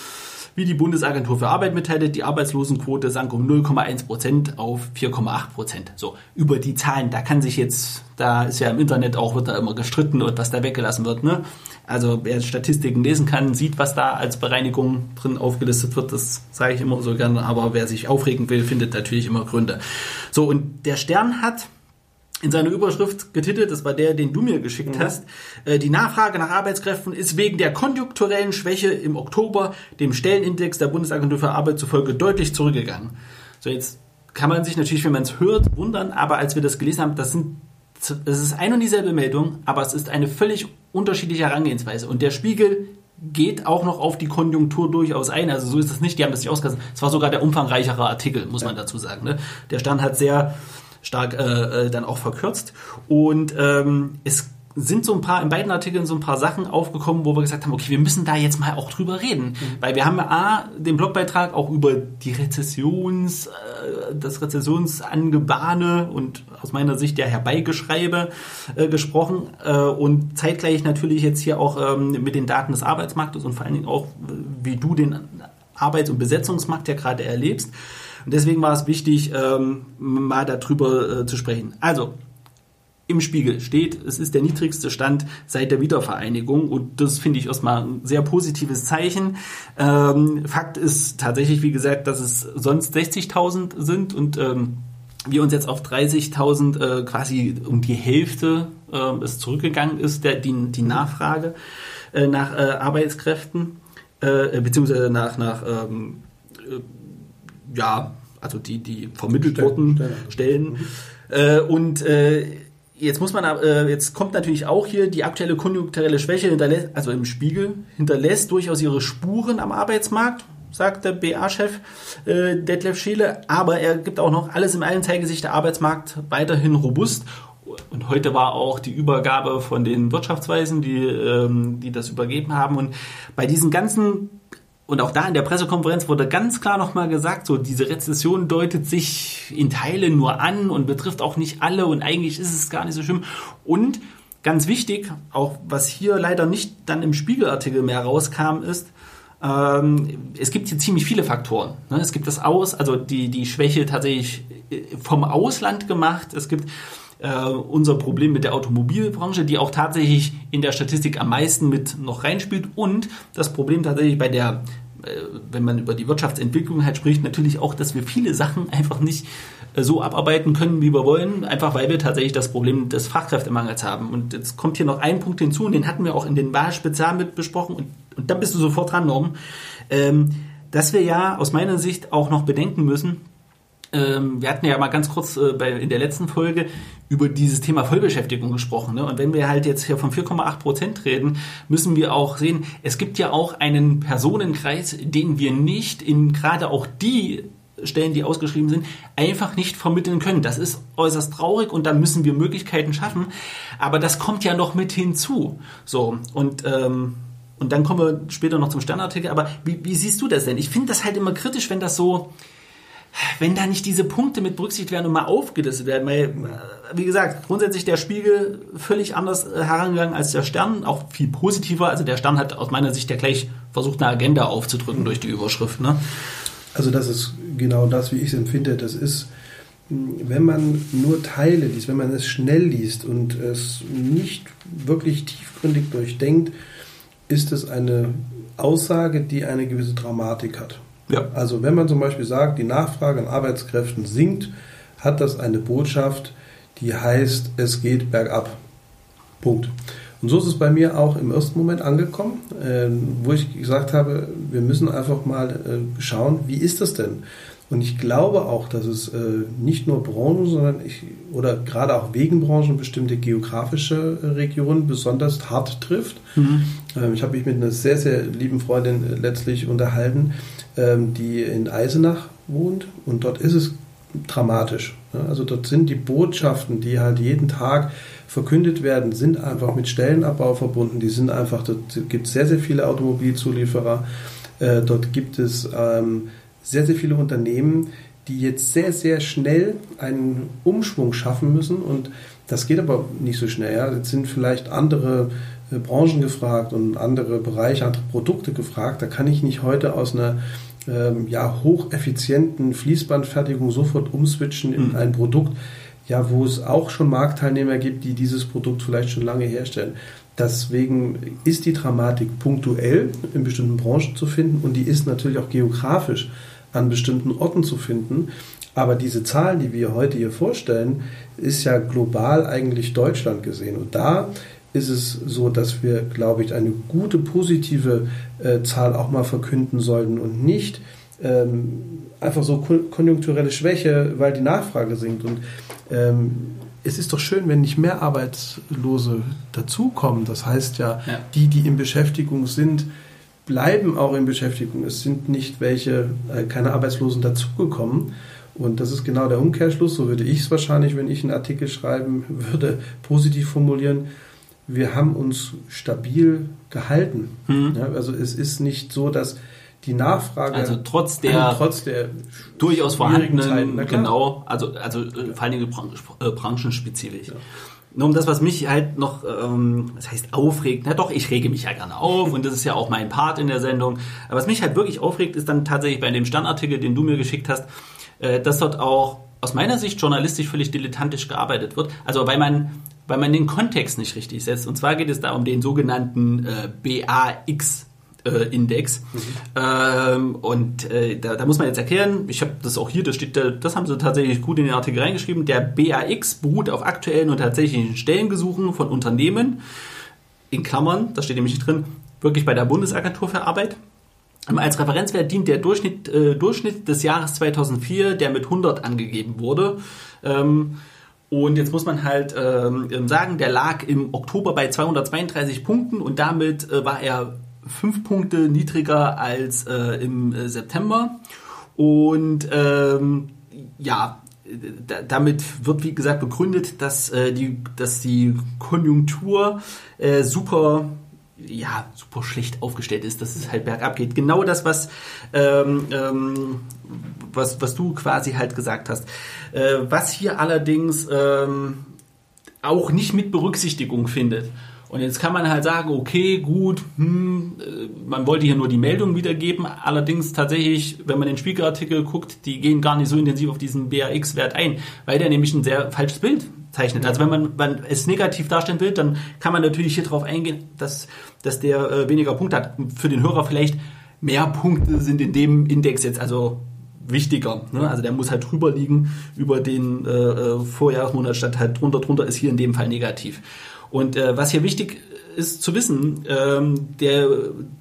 Wie die Bundesagentur für Arbeit mitteilte, die Arbeitslosenquote sank um 0,1 Prozent auf 4,8 Prozent. So, über die Zahlen, da kann sich jetzt, da ist ja im Internet auch, wird da immer gestritten und was da weggelassen wird, ne? Also, wer Statistiken lesen kann, sieht, was da als Bereinigung drin aufgelistet wird. Das sage ich immer so gerne, aber wer sich aufregen will, findet natürlich immer Gründe. So, und der Stern hat in seiner Überschrift getitelt, das war der, den du mir geschickt hast, äh, die Nachfrage nach Arbeitskräften ist wegen der konjunkturellen Schwäche im Oktober dem Stellenindex der Bundesagentur für Arbeit zufolge deutlich zurückgegangen. So, jetzt kann man sich natürlich, wenn man es hört, wundern, aber als wir das gelesen haben, das sind es ist ein und dieselbe Meldung, aber es ist eine völlig unterschiedliche Herangehensweise. Und der Spiegel geht auch noch auf die Konjunktur durchaus ein. Also so ist es nicht, die haben das nicht ausgelassen. Es war sogar der umfangreichere Artikel, muss man dazu sagen. Ne? Der Stern hat sehr stark äh, äh, dann auch verkürzt. Und ähm, es sind so ein paar, in beiden Artikeln so ein paar Sachen aufgekommen, wo wir gesagt haben, okay, wir müssen da jetzt mal auch drüber reden. Weil wir haben ja A, den Blogbeitrag auch über die Rezessions, äh, das Rezessionsangebahne und aus meiner Sicht ja Herbeigeschreibe äh, gesprochen äh, und zeitgleich natürlich jetzt hier auch ähm, mit den Daten des Arbeitsmarktes und vor allen Dingen auch, äh, wie du den Arbeits- und Besetzungsmarkt ja gerade erlebst. Und deswegen war es wichtig, ähm, mal darüber äh, zu sprechen. Also, im Spiegel steht, es ist der niedrigste Stand seit der Wiedervereinigung und das finde ich erstmal ein sehr positives Zeichen. Ähm, Fakt ist tatsächlich, wie gesagt, dass es sonst 60.000 sind und ähm, wir uns jetzt auf 30.000 äh, quasi um die Hälfte äh, es zurückgegangen ist, der, die, die Nachfrage äh, nach äh, Arbeitskräften, äh, beziehungsweise nach, nach ähm, äh, ja, also die, die vermittelt Stellen, wurden, Stellen. Stellen. Äh, und äh, jetzt muss man, äh, jetzt kommt natürlich auch hier die aktuelle konjunkturelle Schwäche hinterlässt, also im Spiegel, hinterlässt durchaus ihre Spuren am Arbeitsmarkt, sagt der BA-Chef äh, Detlef Scheele. Aber er gibt auch noch alles im allen zeige sich der Arbeitsmarkt weiterhin robust. Und heute war auch die Übergabe von den Wirtschaftsweisen, die, ähm, die das übergeben haben. Und bei diesen ganzen und auch da in der Pressekonferenz wurde ganz klar nochmal gesagt, so diese Rezession deutet sich in Teilen nur an und betrifft auch nicht alle und eigentlich ist es gar nicht so schlimm. Und ganz wichtig, auch was hier leider nicht dann im Spiegelartikel mehr rauskam, ist, ähm, es gibt hier ziemlich viele Faktoren. Ne? Es gibt das Aus, also die, die Schwäche tatsächlich äh, vom Ausland gemacht. Es gibt äh, unser Problem mit der Automobilbranche, die auch tatsächlich in der Statistik am meisten mit noch reinspielt und das Problem tatsächlich bei der, äh, wenn man über die Wirtschaftsentwicklung halt spricht, natürlich auch, dass wir viele Sachen (laughs) einfach nicht äh, so abarbeiten können, wie wir wollen, einfach weil wir tatsächlich das Problem des Fachkräftemangels haben. Und jetzt kommt hier noch ein Punkt hinzu, und den hatten wir auch in den Wahlspezial mit besprochen und, und dann bist du sofort dran, Norm, ähm, dass wir ja aus meiner Sicht auch noch bedenken müssen, wir hatten ja mal ganz kurz äh, in der letzten Folge über dieses Thema Vollbeschäftigung gesprochen. Ne? Und wenn wir halt jetzt hier von 4,8 Prozent reden, müssen wir auch sehen, es gibt ja auch einen Personenkreis, den wir nicht in gerade auch die Stellen, die ausgeschrieben sind, einfach nicht vermitteln können. Das ist äußerst traurig und da müssen wir Möglichkeiten schaffen. Aber das kommt ja noch mit hinzu. So, und ähm, und dann kommen wir später noch zum Sternartikel. Aber wie, wie siehst du das denn? Ich finde das halt immer kritisch, wenn das so, wenn da nicht diese Punkte mit berücksichtigt werden und mal aufgelistet werden. Weil, äh, wie gesagt, grundsätzlich der Spiegel völlig anders äh, herangegangen als der Stern, auch viel positiver. Also der Stern hat aus meiner Sicht ja gleich versucht, eine Agenda aufzudrücken durch die Überschrift. Ne? Also das ist genau das, wie ich es empfinde. Das ist, wenn man nur Teile liest, wenn man es schnell liest und es nicht wirklich tiefgründig durchdenkt, ist es eine Aussage, die eine gewisse Dramatik hat. Ja. Also wenn man zum Beispiel sagt, die Nachfrage an Arbeitskräften sinkt, hat das eine Botschaft, die heißt, es geht bergab. Punkt. Und so ist es bei mir auch im ersten Moment angekommen, äh, wo ich gesagt habe, wir müssen einfach mal äh, schauen, wie ist das denn? Und ich glaube auch, dass es äh, nicht nur Branchen, sondern ich, oder gerade auch wegen Branchen bestimmte geografische äh, Regionen besonders hart trifft. Mhm. Ähm, ich habe mich mit einer sehr, sehr lieben Freundin letztlich unterhalten, ähm, die in Eisenach wohnt und dort ist es dramatisch. Also dort sind die Botschaften, die halt jeden Tag verkündet werden, sind einfach mit Stellenabbau verbunden. Die sind einfach, dort gibt es sehr, sehr viele Automobilzulieferer. Äh, dort gibt es ähm, sehr, sehr viele Unternehmen, die jetzt sehr, sehr schnell einen Umschwung schaffen müssen. Und das geht aber nicht so schnell. Ja. Jetzt sind vielleicht andere Branchen gefragt und andere Bereiche, andere Produkte gefragt. Da kann ich nicht heute aus einer ähm, ja, hocheffizienten Fließbandfertigung sofort umswitchen in mhm. ein Produkt, ja, wo es auch schon Marktteilnehmer gibt, die dieses Produkt vielleicht schon lange herstellen. Deswegen ist die Dramatik punktuell in bestimmten Branchen zu finden und die ist natürlich auch geografisch an bestimmten Orten zu finden. Aber diese Zahlen, die wir heute hier vorstellen, ist ja global eigentlich Deutschland gesehen. Und da ist es so, dass wir, glaube ich, eine gute positive äh, Zahl auch mal verkünden sollten und nicht ähm, einfach so konjunkturelle Schwäche, weil die Nachfrage sinkt. Und ähm, es ist doch schön, wenn nicht mehr Arbeitslose dazukommen. Das heißt ja, ja, die, die in Beschäftigung sind, bleiben auch in Beschäftigung. Es sind nicht welche, äh, keine Arbeitslosen dazugekommen. Und das ist genau der Umkehrschluss. So würde ich es wahrscheinlich, wenn ich einen Artikel schreiben würde, positiv formulieren. Wir haben uns stabil gehalten. Mhm. Ja, also es ist nicht so, dass die Nachfrage. Also trotz der, trotz der durchaus vorhandenen, Zeiten, genau, also, also äh, vor allen Dingen äh, branchenspezifisch. Ja. Nur um das, was mich halt noch, ähm, das heißt aufregt, na doch, ich rege mich ja gerne auf und das ist ja auch mein Part in der Sendung. Aber was mich halt wirklich aufregt, ist dann tatsächlich bei dem Sternartikel, den du mir geschickt hast, äh, dass dort auch aus meiner Sicht journalistisch völlig dilettantisch gearbeitet wird. Also weil man, weil man den Kontext nicht richtig setzt. Und zwar geht es da um den sogenannten äh, BAX äh, Index. Mhm. Ähm, und äh, da, da, muss man jetzt erklären, ich habe das auch hier, das steht, das haben sie tatsächlich gut in den Artikel reingeschrieben. Der BAX beruht auf aktuellen und tatsächlichen Stellengesuchen von Unternehmen, in Klammern, das steht nämlich nicht drin, wirklich bei der Bundesagentur für Arbeit. Ähm, als Referenzwert dient der Durchschnitt, äh, Durchschnitt des Jahres 2004, der mit 100 angegeben wurde. Ähm, und jetzt muss man halt ähm, sagen, der lag im Oktober bei 232 Punkten und damit äh, war er fünf Punkte niedriger als äh, im äh, September. Und ähm, ja, damit wird, wie gesagt, begründet, dass, äh, die, dass die Konjunktur äh, super ja, super schlecht aufgestellt ist, dass es halt bergab geht. Genau das, was, ähm, ähm, was, was du quasi halt gesagt hast. Äh, was hier allerdings ähm, auch nicht mit Berücksichtigung findet. Und jetzt kann man halt sagen, okay, gut, hm, äh, man wollte hier nur die Meldung wiedergeben. Allerdings tatsächlich, wenn man den Spiegelartikel guckt, die gehen gar nicht so intensiv auf diesen BAX-Wert ein, weil der nämlich ein sehr falsches Bild zeichnet. Also wenn man, man es negativ darstellen will, dann kann man natürlich hier drauf eingehen, dass, dass der äh, weniger Punkte hat. Für den Hörer vielleicht mehr Punkte sind in dem Index jetzt also wichtiger. Ne? Also der muss halt drüber liegen über den äh, äh Vorjahresmonat statt halt drunter. Drunter ist hier in dem Fall negativ. Und äh, was hier wichtig ist zu wissen, ähm, der,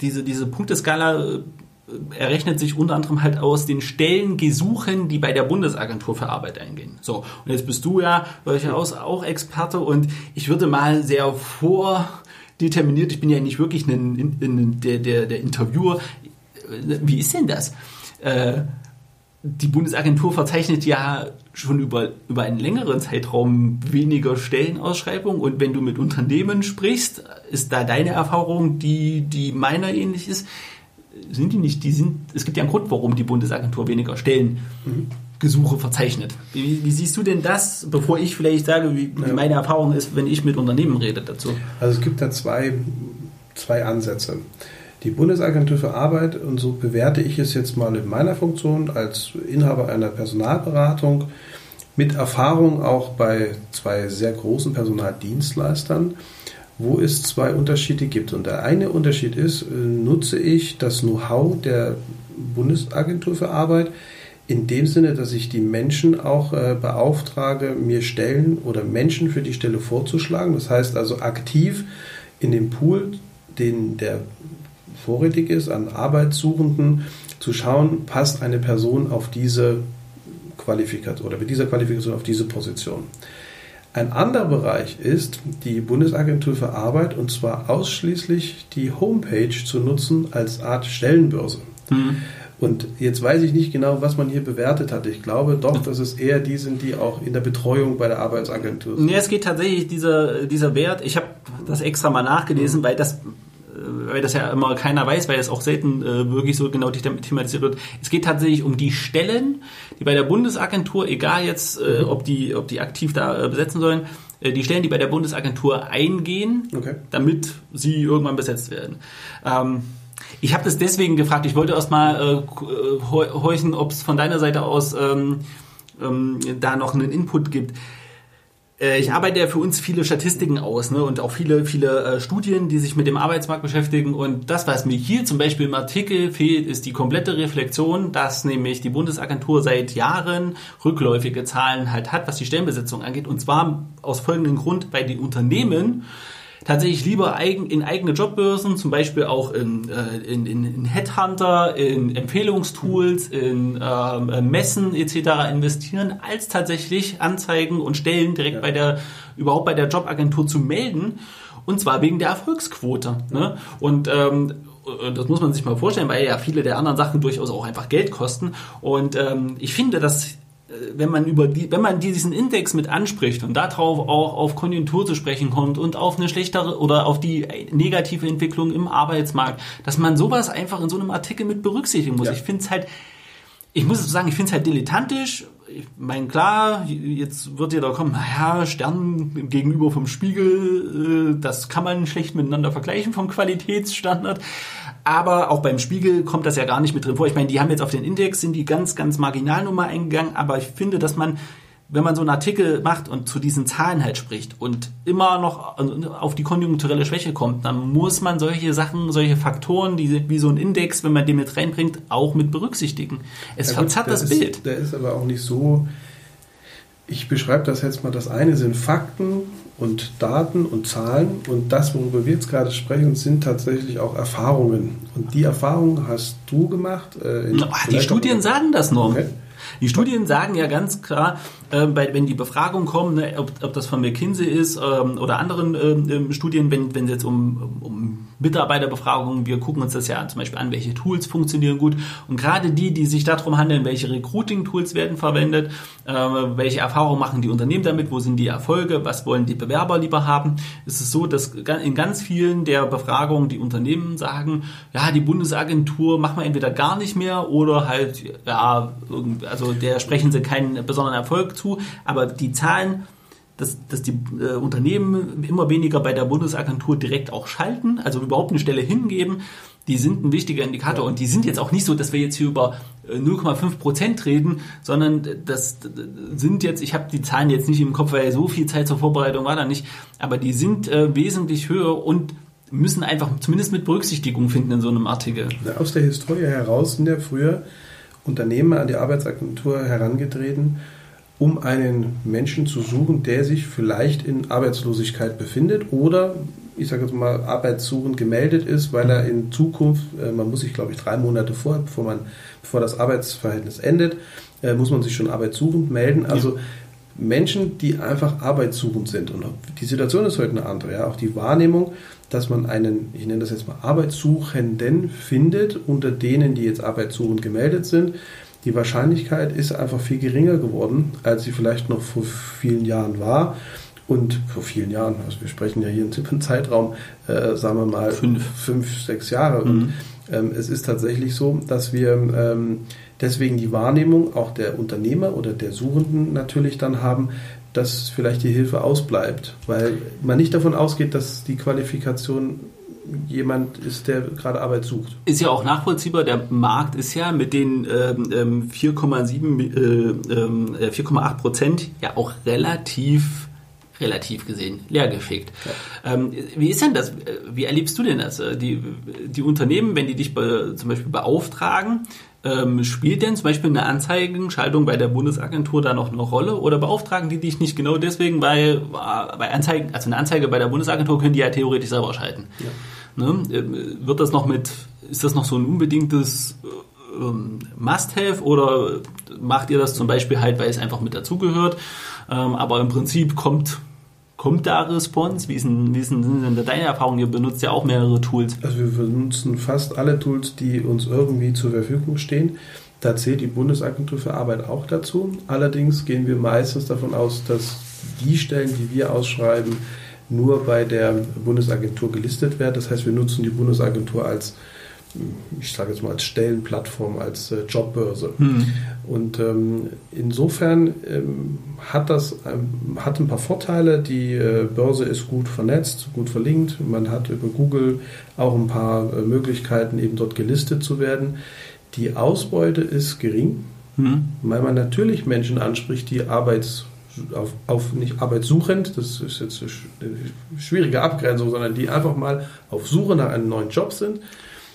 diese, diese Punkteskala errechnet sich unter anderem halt aus den Stellengesuchen, die bei der Bundesagentur für Arbeit eingehen. So, und jetzt bist du ja durchaus auch Experte und ich würde mal sehr vordeterminiert, ich bin ja nicht wirklich ein, ein, der, der, der Interviewer, wie ist denn das? Äh, die Bundesagentur verzeichnet ja schon über, über einen längeren Zeitraum weniger Stellenausschreibungen und wenn du mit Unternehmen sprichst, ist da deine Erfahrung, die, die meiner ähnlich ist, sind die nicht, die sind, es gibt ja einen Grund, warum die Bundesagentur weniger Stellengesuche verzeichnet. Wie, wie, siehst du denn das, bevor ich vielleicht sage, wie, wie meine Erfahrung ist, wenn ich mit Unternehmen rede dazu? Also es gibt da zwei, zwei Ansätze. Die Bundesagentur für Arbeit, und so bewerte ich es jetzt mal in meiner Funktion als Inhaber einer Personalberatung, mit Erfahrung auch bei zwei sehr großen Personaldienstleistern, wo es zwei Unterschiede gibt. Und der eine Unterschied ist, äh, nutze ich das Know-how der Bundesagentur für Arbeit in dem Sinne, dass ich die Menschen auch äh, beauftrage, mir Stellen oder Menschen für die Stelle vorzuschlagen. Das heißt also aktiv in dem Pool, den der vorrätig ist, an Arbeitssuchenden zu schauen, passt eine Person auf diese Qualifikation oder mit dieser Qualifikation auf diese Position. Ein anderer Bereich ist die Bundesagentur für Arbeit und zwar ausschließlich die Homepage zu nutzen als Art Stellenbörse. Mhm. Und jetzt weiß ich nicht genau, was man hier bewertet hat. Ich glaube doch, dass es eher die sind, die auch in der Betreuung bei der Arbeitsagentur sind. Nee, es geht tatsächlich dieser, dieser Wert. Ich habe das extra mal nachgelesen, mhm. weil das weil das ja immer keiner weiß, weil das auch selten äh, wirklich so genau thematisiert wird. Es geht tatsächlich um die Stellen, die bei der Bundesagentur, egal jetzt, äh, mhm. ob, die, ob die aktiv da äh, besetzen sollen, äh, die Stellen, die bei der Bundesagentur eingehen, okay. damit sie irgendwann besetzt werden. Ähm, ich habe das deswegen gefragt, ich wollte erst mal äh, äh horchen, ob es von deiner Seite aus ähm, ähm, da noch einen Input gibt. Äh, ich arbeite ja für uns viele Statistiken aus ne, und auch viele, viele äh, Studien, die sich mit dem Arbeitsmarkt beschäftigen. Und das, was mir hier zum Beispiel im Artikel fehlt, ist die komplette Reflexion, dass nämlich die Bundesagentur seit Jahren rückläufige Zahlen halt hat, was die Stellenbesetzung angeht. Und zwar aus folgendem Grund, weil die Unternehmen tatsächlich lieber in eigene Jobbörsen, zum Beispiel auch in, äh, in, in Headhunter, in Empfehlungstools, in ähm, äh, Messen etc. investieren, als tatsächlich Anzeigen und Stellen direkt ja. bei der, überhaupt bei der Jobagentur zu melden. Und zwar wegen der Erfolgsquote. Ne? Und ähm, das muss man sich mal vorstellen, weil ja viele der anderen Sachen durchaus auch einfach Geld kosten. Und ähm, ich finde, dass wenn man über die, wenn man diesen Index mit anspricht und darauf auch auf Konjunktur zu sprechen kommt und auf eine schlechtere oder auf die negative Entwicklung im Arbeitsmarkt, dass man sowas einfach in so einem Artikel mit berücksichtigen muss. Ja. Ich finde es halt, ich muss sagen, ich finde es halt dilettantisch. Ich meine, klar, jetzt wird ja da kommen, naja, Stern gegenüber vom Spiegel, äh, das kann man schlecht miteinander vergleichen vom Qualitätsstandard. Aber auch beim Spiegel kommt das ja gar nicht mit drin vor. Ich meine, die haben jetzt auf den Index, sind die ganz, ganz marginal Nummer eingegangen, aber ich finde, dass man wenn man so einen Artikel macht und zu diesen Zahlen halt spricht und immer noch auf die konjunkturelle Schwäche kommt, dann muss man solche Sachen, solche Faktoren, die, wie so ein Index, wenn man den mit reinbringt, auch mit berücksichtigen. Es ja, verzerrt das ist, Bild. Der ist aber auch nicht so. Ich beschreibe das jetzt mal. Das eine sind Fakten und Daten und Zahlen und das, worüber wir jetzt gerade sprechen, sind tatsächlich auch Erfahrungen. Und die Erfahrungen hast du gemacht. Äh, die Studien sagen das nur. Okay. Die Studien sagen ja ganz klar, äh, bei, wenn die Befragungen kommen, ne, ob, ob das von McKinsey ist ähm, oder anderen ähm, ähm Studien, wenn wenn es jetzt um, um Mitarbeiterbefragungen, wir gucken uns das ja zum Beispiel an, welche Tools funktionieren gut. Und gerade die, die sich darum handeln, welche Recruiting-Tools werden verwendet, äh, welche Erfahrungen machen die Unternehmen damit, wo sind die Erfolge, was wollen die Bewerber lieber haben, ist es so, dass in ganz vielen der Befragungen die Unternehmen sagen, ja, die Bundesagentur machen wir entweder gar nicht mehr oder halt, ja, also der sprechen sie keinen besonderen Erfolg zu, aber die Zahlen dass, dass die äh, Unternehmen immer weniger bei der Bundesagentur direkt auch schalten, also überhaupt eine Stelle hingeben, die sind ein wichtiger Indikator und die sind jetzt auch nicht so, dass wir jetzt hier über 0,5 äh, Prozent reden, sondern das sind jetzt, ich habe die Zahlen jetzt nicht im Kopf, weil so viel Zeit zur Vorbereitung war da nicht, aber die sind äh, wesentlich höher und müssen einfach zumindest mit Berücksichtigung finden in so einem Artikel. Aus der Historie heraus sind ja früher Unternehmer an die Arbeitsagentur herangetreten um einen Menschen zu suchen, der sich vielleicht in Arbeitslosigkeit befindet oder ich sage jetzt mal, arbeitssuchend gemeldet ist, weil er in Zukunft, äh, man muss sich, glaube ich, drei Monate vor, bevor, man, bevor das Arbeitsverhältnis endet, äh, muss man sich schon arbeitssuchend melden. Also ja. Menschen, die einfach arbeitssuchend sind. Und die Situation ist heute eine andere. Ja? Auch die Wahrnehmung, dass man einen, ich nenne das jetzt mal Arbeitssuchenden findet, unter denen, die jetzt arbeitssuchend gemeldet sind. Die Wahrscheinlichkeit ist einfach viel geringer geworden, als sie vielleicht noch vor vielen Jahren war. Und vor vielen Jahren, also wir sprechen ja hier in einem Zeitraum, äh, sagen wir mal, fünf, fünf sechs Jahre. Mhm. Und ähm, es ist tatsächlich so, dass wir ähm, deswegen die Wahrnehmung auch der Unternehmer oder der Suchenden natürlich dann haben, dass vielleicht die Hilfe ausbleibt, weil man nicht davon ausgeht, dass die Qualifikation jemand ist, der gerade Arbeit sucht. Ist ja auch nachvollziehbar. Der Markt ist ja mit den ähm, 4,7, äh, äh, 4,8 Prozent ja auch relativ relativ gesehen leergefegt. Ja. Ähm, wie ist denn das? Wie erlebst du denn das? Die, die Unternehmen, wenn die dich be, zum Beispiel beauftragen, ähm, spielt denn zum Beispiel eine Anzeigenschaltung bei der Bundesagentur da noch eine Rolle oder beauftragen die dich nicht genau deswegen, weil äh, bei Anzeigen, also eine Anzeige bei der Bundesagentur können die ja theoretisch selber schalten. Ja. Ne? Ähm, wird das noch mit, ist das noch so ein unbedingtes äh, ähm, Must-Have oder macht ihr das zum Beispiel halt, weil es einfach mit dazugehört? Ähm, aber im Prinzip kommt Kommt da Response? Wie ist denn, wie ist denn deine Erfahrung? Ihr benutzt ja auch mehrere Tools. Also wir benutzen fast alle Tools, die uns irgendwie zur Verfügung stehen. Da zählt die Bundesagentur für Arbeit auch dazu. Allerdings gehen wir meistens davon aus, dass die Stellen, die wir ausschreiben, nur bei der Bundesagentur gelistet werden. Das heißt, wir nutzen die Bundesagentur als ich sage jetzt mal als Stellenplattform, als äh, Jobbörse. Mhm. Und ähm, insofern ähm, hat das ähm, hat ein paar Vorteile. Die äh, Börse ist gut vernetzt, gut verlinkt. Man hat über Google auch ein paar äh, Möglichkeiten, eben dort gelistet zu werden. Die Ausbeute ist gering, mhm. weil man natürlich Menschen anspricht, die Arbeits auf, auf, nicht arbeitssuchend, das ist jetzt eine schwierige Abgrenzung, sondern die einfach mal auf Suche nach einem neuen Job sind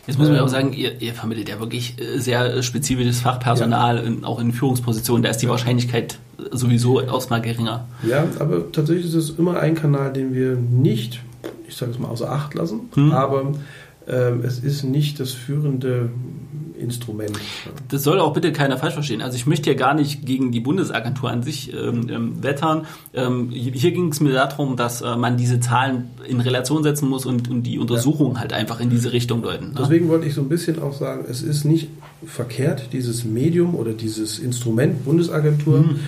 Jetzt muss man ja auch sagen, ihr, ihr vermittelt ja wirklich äh, sehr spezifisches Fachpersonal, ja. in, auch in Führungspositionen. Da ist die Wahrscheinlichkeit sowieso erstmal geringer. Ja, aber tatsächlich ist es immer ein Kanal, den wir nicht, ich sage es mal, außer Acht lassen. Hm. Aber ähm, es ist nicht das führende Instrument. Das soll auch bitte keiner falsch verstehen. Also ich möchte ja gar nicht gegen die Bundesagentur an sich ähm, ähm wettern. Ähm, hier ging es mir darum, dass äh, man diese Zahlen in Relation setzen muss und, und die Untersuchungen ja. halt einfach in diese Richtung deuten. Ne? Deswegen wollte ich so ein bisschen auch sagen, es ist nicht verkehrt, dieses Medium oder dieses Instrument Bundesagentur. Mhm.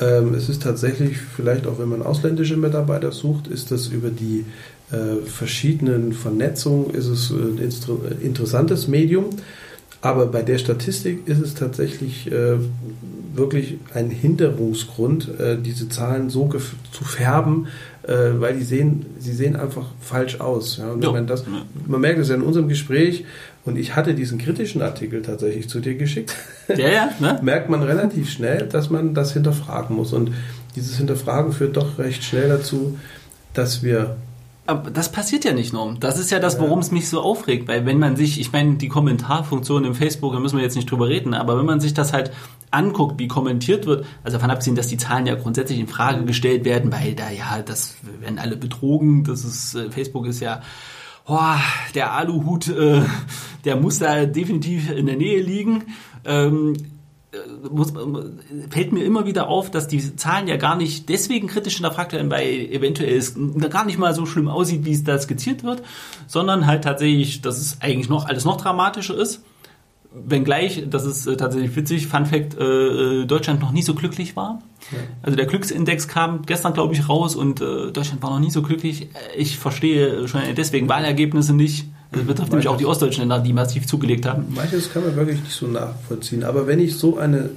Ähm, es ist tatsächlich, vielleicht auch wenn man ausländische Mitarbeiter sucht, ist das über die äh, verschiedenen Vernetzungen ist es ein interessantes Medium. Aber bei der Statistik ist es tatsächlich äh, wirklich ein Hinderungsgrund, äh, diese Zahlen so zu färben, äh, weil die sehen, sie sehen einfach falsch aus. Ja? Und man, das, man merkt es ja in unserem Gespräch, und ich hatte diesen kritischen Artikel tatsächlich zu dir geschickt, ja, ja, ne? (laughs) merkt man relativ schnell, dass man das hinterfragen muss. Und dieses Hinterfragen führt doch recht schnell dazu, dass wir aber das passiert ja nicht nur. Das ist ja das, worum es mich so aufregt, weil wenn man sich, ich meine, die Kommentarfunktion im Facebook, da müssen wir jetzt nicht drüber reden, aber wenn man sich das halt anguckt, wie kommentiert wird, also davon abgesehen, dass die Zahlen ja grundsätzlich in Frage gestellt werden, weil da ja, das werden alle betrogen, das ist, äh, Facebook ist ja, oh, der Aluhut, äh, der muss da definitiv in der Nähe liegen. Ähm, äh, muss, fällt mir immer wieder auf, dass die Zahlen ja gar nicht deswegen kritisch hinterfragt werden, weil eventuell es gar nicht mal so schlimm aussieht, wie es da skizziert wird, sondern halt tatsächlich, dass es eigentlich noch alles noch dramatischer ist. Wenngleich, das ist äh, tatsächlich witzig, Fun Fact, äh, Deutschland noch nie so glücklich war. Ja. Also der Glücksindex kam gestern, glaube ich, raus und Deutschland war noch nie so glücklich. Ich verstehe schon deswegen Wahlergebnisse nicht das betrifft nämlich auch die ostdeutschen Länder, die massiv zugelegt haben. Manches kann man wirklich nicht so nachvollziehen. Aber wenn ich so eine,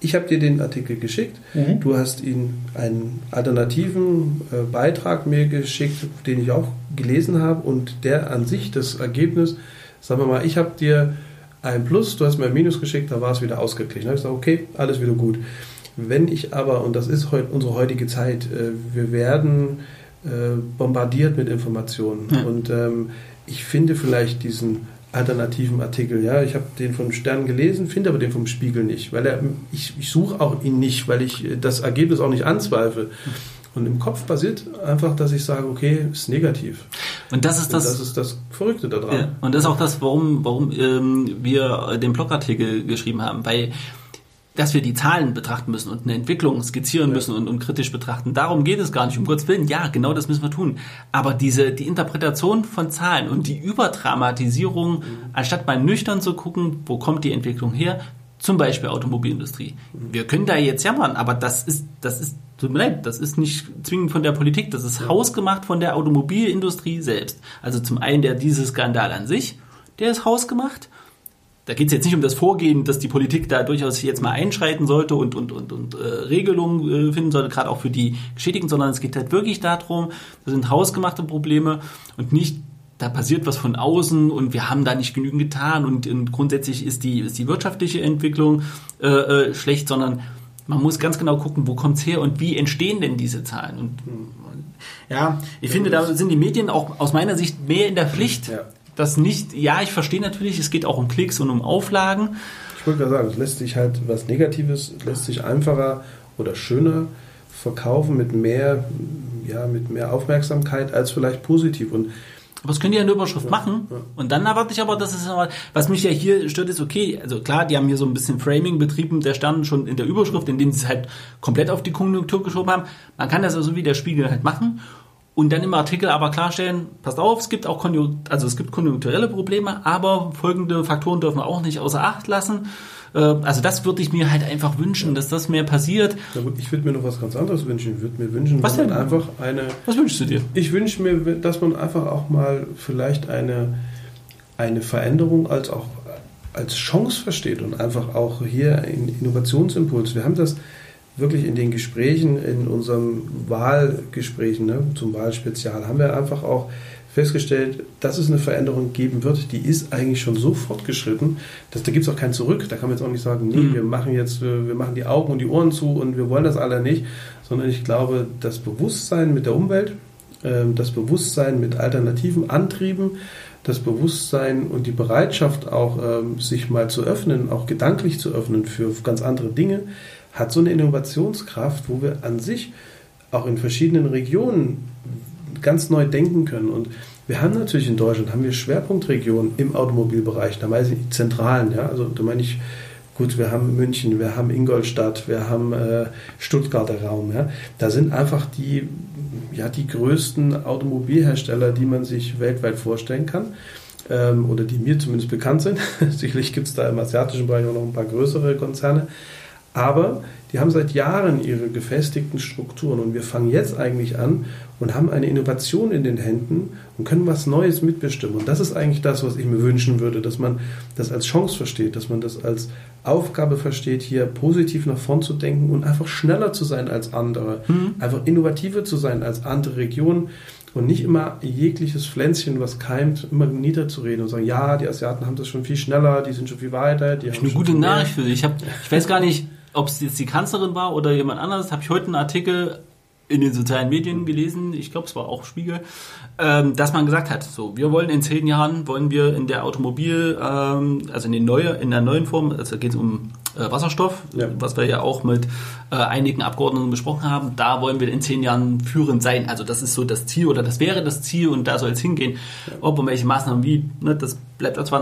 ich habe dir den Artikel geschickt, mhm. du hast ihn einen alternativen äh, Beitrag mir geschickt, den ich auch gelesen habe und der an sich das Ergebnis, sagen wir mal, ich habe dir ein Plus, du hast mir ein Minus geschickt, da war es wieder ausgeglichen. Da habe ich gesagt, okay, alles wieder gut. Wenn ich aber, und das ist heute unsere heutige Zeit, äh, wir werden äh, bombardiert mit Informationen ja. und ähm, ich finde vielleicht diesen alternativen Artikel. Ja, ich habe den vom Stern gelesen, finde aber den vom Spiegel nicht, weil er, ich, ich suche auch ihn nicht, weil ich das Ergebnis auch nicht anzweifle. Und im Kopf basiert einfach, dass ich sage, okay, ist negativ. Und das ist das, das ist das Verrückte daran. Ja, und das ist auch das, warum, warum ähm, wir den Blogartikel geschrieben haben, weil dass wir die Zahlen betrachten müssen und eine Entwicklung skizzieren ja. müssen und, und, kritisch betrachten. Darum geht es gar nicht, um Gottes Willen. Ja, genau das müssen wir tun. Aber diese, die Interpretation von Zahlen und die Überdramatisierung, mhm. anstatt mal nüchtern zu gucken, wo kommt die Entwicklung her, zum Beispiel Automobilindustrie. Wir können da jetzt jammern, aber das ist, das ist, tut mir leid, das ist nicht zwingend von der Politik, das ist ja. hausgemacht von der Automobilindustrie selbst. Also zum einen der diese Skandal an sich, der ist hausgemacht da geht es jetzt nicht um das Vorgehen, dass die Politik da durchaus jetzt mal einschreiten sollte und, und, und, und äh, Regelungen äh, finden sollte, gerade auch für die Geschädigten, sondern es geht halt wirklich darum, das sind hausgemachte Probleme und nicht da passiert was von außen und wir haben da nicht genügend getan und, und grundsätzlich ist die, ist die wirtschaftliche Entwicklung äh, äh, schlecht, sondern man muss ganz genau gucken, wo kommt es her und wie entstehen denn diese Zahlen. Und ja, ich finde, da sind die Medien auch aus meiner Sicht mehr in der Pflicht. Ja das nicht, ja, ich verstehe natürlich, es geht auch um Klicks und um Auflagen. Ich wollte gerade sagen, es lässt sich halt was Negatives, lässt sich einfacher oder schöner verkaufen mit mehr, ja, mit mehr Aufmerksamkeit als vielleicht positiv. Und aber das können die ja in der Überschrift ja, machen. Ja. Und dann erwarte ich aber, dass es was mich ja hier stört, ist okay. Also klar, die haben hier so ein bisschen Framing betrieben, der Stern schon in der Überschrift, indem sie es halt komplett auf die Konjunktur geschoben haben. Man kann das also wie der Spiegel halt machen und dann im Artikel aber klarstellen, passt auf, es gibt auch also es gibt konjunkturelle Probleme, aber folgende Faktoren dürfen wir auch nicht außer Acht lassen. Äh, also das würde ich mir halt einfach wünschen, dass das mehr passiert. Na gut, ich würde mir noch was ganz anderes wünschen. Ich würde mir wünschen, was denn? einfach eine. Was wünschst du dir? Ich wünsche mir, dass man einfach auch mal vielleicht eine, eine Veränderung als auch als Chance versteht und einfach auch hier einen Innovationsimpuls. Wir haben das wirklich in den Gesprächen, in unserem Wahlgesprächen ne, zum Wahlspezial, haben wir einfach auch festgestellt, dass es eine Veränderung geben wird, die ist eigentlich schon so fortgeschritten, dass da gibt es auch kein Zurück. Da kann man jetzt auch nicht sagen, nee, mhm. wir machen jetzt, wir machen die Augen und die Ohren zu und wir wollen das alle nicht, sondern ich glaube, das Bewusstsein mit der Umwelt, ähm, das Bewusstsein mit alternativen Antrieben, das Bewusstsein und die Bereitschaft auch, ähm, sich mal zu öffnen, auch gedanklich zu öffnen für ganz andere Dinge, hat so eine Innovationskraft, wo wir an sich auch in verschiedenen Regionen ganz neu denken können. Und wir haben natürlich in Deutschland haben wir Schwerpunktregionen im Automobilbereich, da meine ich die zentralen, ja, also da meine ich gut, wir haben München, wir haben Ingolstadt, wir haben äh, Stuttgarter Raum, ja. Da sind einfach die ja die größten Automobilhersteller, die man sich weltweit vorstellen kann ähm, oder die mir zumindest bekannt sind. (laughs) Sicherlich gibt es da im asiatischen Bereich auch noch ein paar größere Konzerne. Aber die haben seit Jahren ihre gefestigten Strukturen und wir fangen jetzt eigentlich an und haben eine Innovation in den Händen und können was Neues mitbestimmen. Und das ist eigentlich das, was ich mir wünschen würde, dass man das als Chance versteht, dass man das als Aufgabe versteht, hier positiv nach vorn zu denken und einfach schneller zu sein als andere, mhm. einfach innovativer zu sein als andere Regionen und nicht immer jegliches Pflänzchen, was keimt, immer niederzureden und sagen, ja, die Asiaten haben das schon viel schneller, die sind schon viel weiter. Die haben eine gute Nachricht für dich. Ich, hab, ich weiß gar nicht, ob es jetzt die Kanzlerin war oder jemand anderes, habe ich heute einen Artikel in den sozialen Medien gelesen, ich glaube es war auch Spiegel, ähm, dass man gesagt hat, so wir wollen in zehn Jahren wollen wir in der Automobil, ähm, also in, den neue, in der neuen Form, also geht es um äh, Wasserstoff, ja. was wir ja auch mit äh, einigen Abgeordneten besprochen haben, da wollen wir in zehn Jahren führend sein. Also das ist so das Ziel oder das wäre das Ziel und da soll es hingehen. Ja. Ob und welche Maßnahmen wie, ne, das bleibt zwar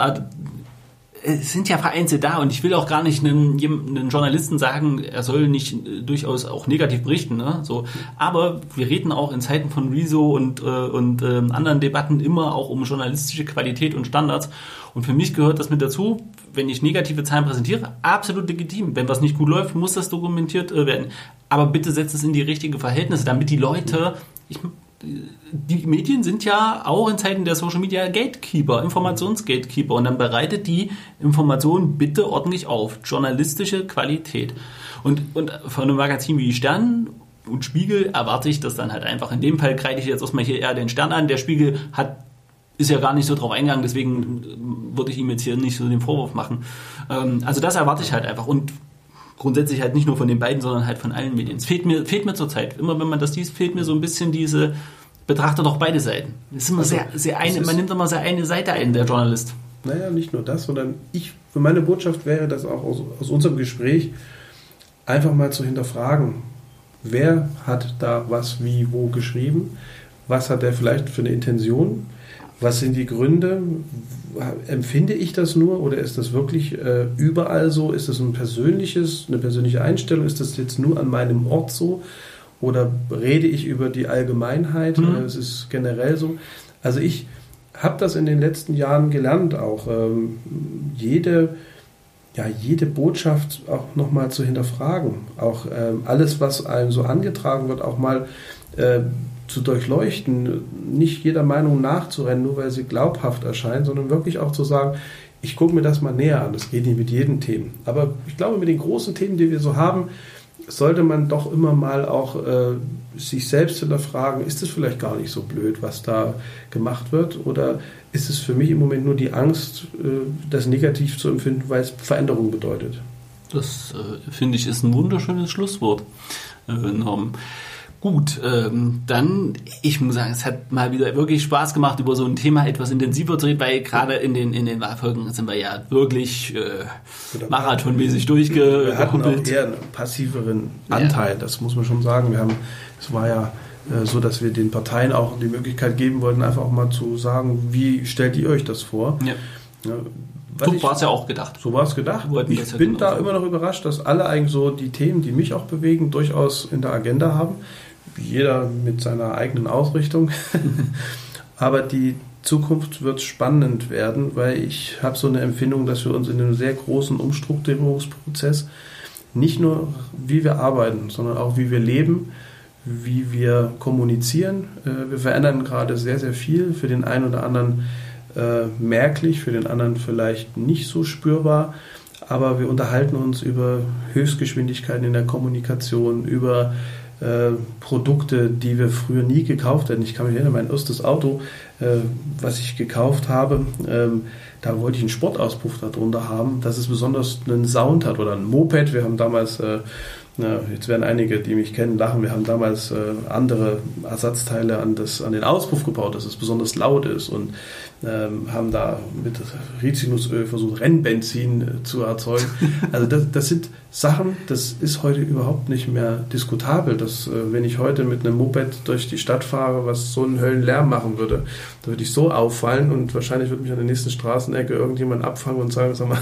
es sind ja vereinzelt da und ich will auch gar nicht einem, einem Journalisten sagen, er soll nicht äh, durchaus auch negativ berichten. Ne? So, aber wir reden auch in Zeiten von Rezo und, äh, und äh, anderen Debatten immer auch um journalistische Qualität und Standards. Und für mich gehört das mit dazu, wenn ich negative Zahlen präsentiere, absolut legitim. Wenn was nicht gut läuft, muss das dokumentiert äh, werden. Aber bitte setzt es in die richtigen Verhältnisse, damit die Leute, ich die Medien sind ja auch in Zeiten der Social Media Gatekeeper, Informationsgatekeeper und dann bereitet die Informationen bitte ordentlich auf. Journalistische Qualität. Und, und von einem Magazin wie Stern und Spiegel erwarte ich das dann halt einfach. In dem Fall kreide ich jetzt erstmal hier eher den Stern an. Der Spiegel hat ist ja gar nicht so drauf eingegangen, deswegen würde ich ihm jetzt hier nicht so den Vorwurf machen. Ähm, also das erwarte ich halt einfach. Und grundsätzlich halt nicht nur von den beiden, sondern halt von allen Medien. Es fehlt mir, fehlt mir zurzeit. Immer wenn man das liest, fehlt mir so ein bisschen diese, betrachte doch beide Seiten. Das ist immer also, sehr, sehr eine, man nimmt immer sehr eine Seite ein, der Journalist. Naja, nicht nur das, sondern ich, für meine Botschaft wäre das auch aus, aus unserem Gespräch, einfach mal zu hinterfragen, wer hat da was, wie, wo geschrieben, was hat er vielleicht für eine Intention, Was sind die Gründe? Empfinde ich das nur oder ist das wirklich äh, überall so? Ist das ein persönliches, eine persönliche Einstellung? Ist das jetzt nur an meinem Ort so? Oder rede ich über die Allgemeinheit? Mhm. Ist es generell so? Also ich habe das in den letzten Jahren gelernt, auch ähm, jede, ja, jede Botschaft auch nochmal zu hinterfragen. Auch ähm, alles, was einem so angetragen wird, auch mal äh, zu durchleuchten, nicht jeder Meinung nachzurennen, nur weil sie glaubhaft erscheint, sondern wirklich auch zu sagen, ich gucke mir das mal näher an. Das geht nicht mit jedem Themen. Aber ich glaube, mit den großen Themen, die wir so haben, sollte man doch immer mal auch äh, sich selbst hinterfragen, ist es vielleicht gar nicht so blöd, was da gemacht wird? Oder ist es für mich im Moment nur die Angst, äh, das negativ zu empfinden, weil es Veränderung bedeutet? Das äh, finde ich ist ein wunderschönes Schlusswort, äh, Norm. Gut, ähm, dann, ich muss sagen, es hat mal wieder wirklich Spaß gemacht, über so ein Thema etwas intensiver zu reden, weil gerade in den, in den Wahlfolgen sind wir ja wirklich äh, marathonmäßig durchgehumpelt. Wir hatten auch eher einen passiveren Anteil, ja. das muss man schon sagen. Wir haben, es war ja äh, so, dass wir den Parteien auch die Möglichkeit geben wollten, einfach auch mal zu sagen, wie stellt ihr euch das vor? Ja. ja so war es ja auch gedacht. So war es gedacht. Ich ja bin genau da immer noch überrascht, dass alle eigentlich so die Themen, die mich auch bewegen, durchaus in der Agenda haben jeder mit seiner eigenen Ausrichtung. (laughs) Aber die Zukunft wird spannend werden, weil ich habe so eine Empfindung, dass wir uns in einem sehr großen Umstrukturierungsprozess nicht nur wie wir arbeiten, sondern auch wie wir leben, wie wir kommunizieren. Äh, wir verändern gerade sehr, sehr viel. Für den einen oder anderen äh, merklich, für den anderen vielleicht nicht so spürbar. Aber wir unterhalten uns über Höchstgeschwindigkeiten in der Kommunikation, über äh, Produkte, die wir früher nie gekauft hätten. Ich kann mich erinnern, mein erstes Auto, äh, was ich gekauft habe, ähm, da wollte ich einen Sportauspuff darunter haben, dass es besonders einen Sound hat oder ein Moped. Wir haben damals äh, na, jetzt werden einige, die mich kennen, lachen. Wir haben damals äh, andere Ersatzteile an, das, an den Auspuff gebaut, dass es besonders laut ist und ähm, haben da mit Rizinusöl versucht, Rennbenzin äh, zu erzeugen. (laughs) Also das, das, sind Sachen, das ist heute überhaupt nicht mehr diskutabel. Dass, äh, wenn ich heute mit einem Moped durch die Stadt fahre, was so einen Höllenlärm machen würde, da würde ich so auffallen und wahrscheinlich würde mich an der nächsten Straßenecke irgendjemand abfangen und sagen, sag mal,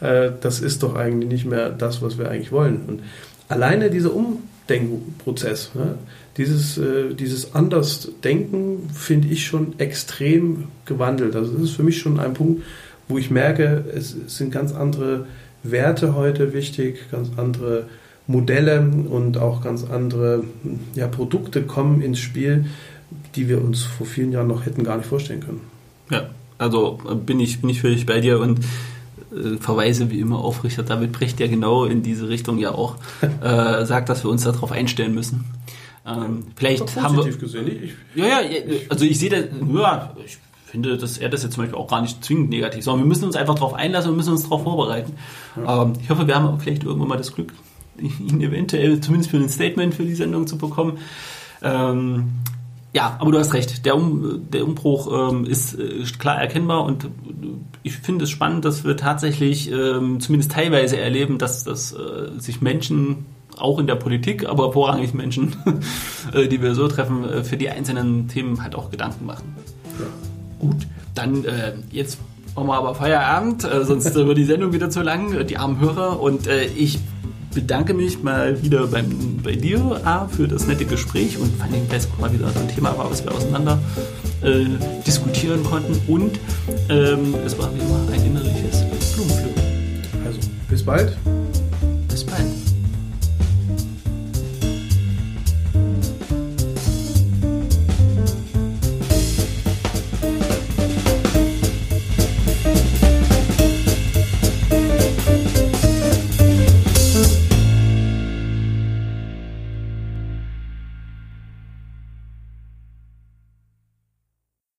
(laughs) äh, das ist doch eigentlich nicht mehr das, was wir eigentlich wollen. Und alleine dieser Umdenkprozess, ne, dieses, äh, dieses Andersdenken finde ich schon extrem gewandelt. Also das ist für mich schon ein Punkt, wo ich merke, es sind ganz andere Werte heute wichtig, ganz andere Modelle und auch ganz andere ja, Produkte kommen ins Spiel, die wir uns vor vielen Jahren noch hätten gar nicht vorstellen können. Ja, also bin ich, bin ich völlig bei dir und äh, verweise wie immer auf Richard David Brecht, der genau in diese Richtung ja auch (laughs) äh, sagt, dass wir uns darauf einstellen müssen. Ähm, vielleicht haben wir. Gesehen. Ich, ja, ja, also ich sehe das, ja, ich finde, dass er das jetzt zum Beispiel auch gar nicht zwingend negativ, sondern wir müssen uns einfach darauf einlassen und müssen uns darauf vorbereiten. Ja. Ähm, ich hoffe, wir haben vielleicht irgendwann mal das Glück, (laughs) ihn eventuell zumindest für ein Statement für die Sendung zu bekommen. Ähm, ja, aber du hast recht. Der, um, der Umbruch ähm, ist äh, klar erkennbar und ich finde es spannend, dass wir tatsächlich ähm, zumindest teilweise erleben, dass, dass äh, sich Menschen auch in der Politik, aber vorrangig Menschen, (laughs) äh, die wir so treffen, äh, für die einzelnen Themen halt auch Gedanken machen. Ja. Gut, dann äh, jetzt machen wir aber Feierabend, äh, sonst wird die Sendung wieder zu lang, die armen Hörer. Und ich bedanke mich mal wieder beim, bei dir, A, für das nette Gespräch und vor allem, weil es mal wieder so ein Thema war, was wir auseinander äh, diskutieren konnten. Und ähm, es war wie immer ein innerliches Blumenpflücken. Also, bis bald. Bis bald.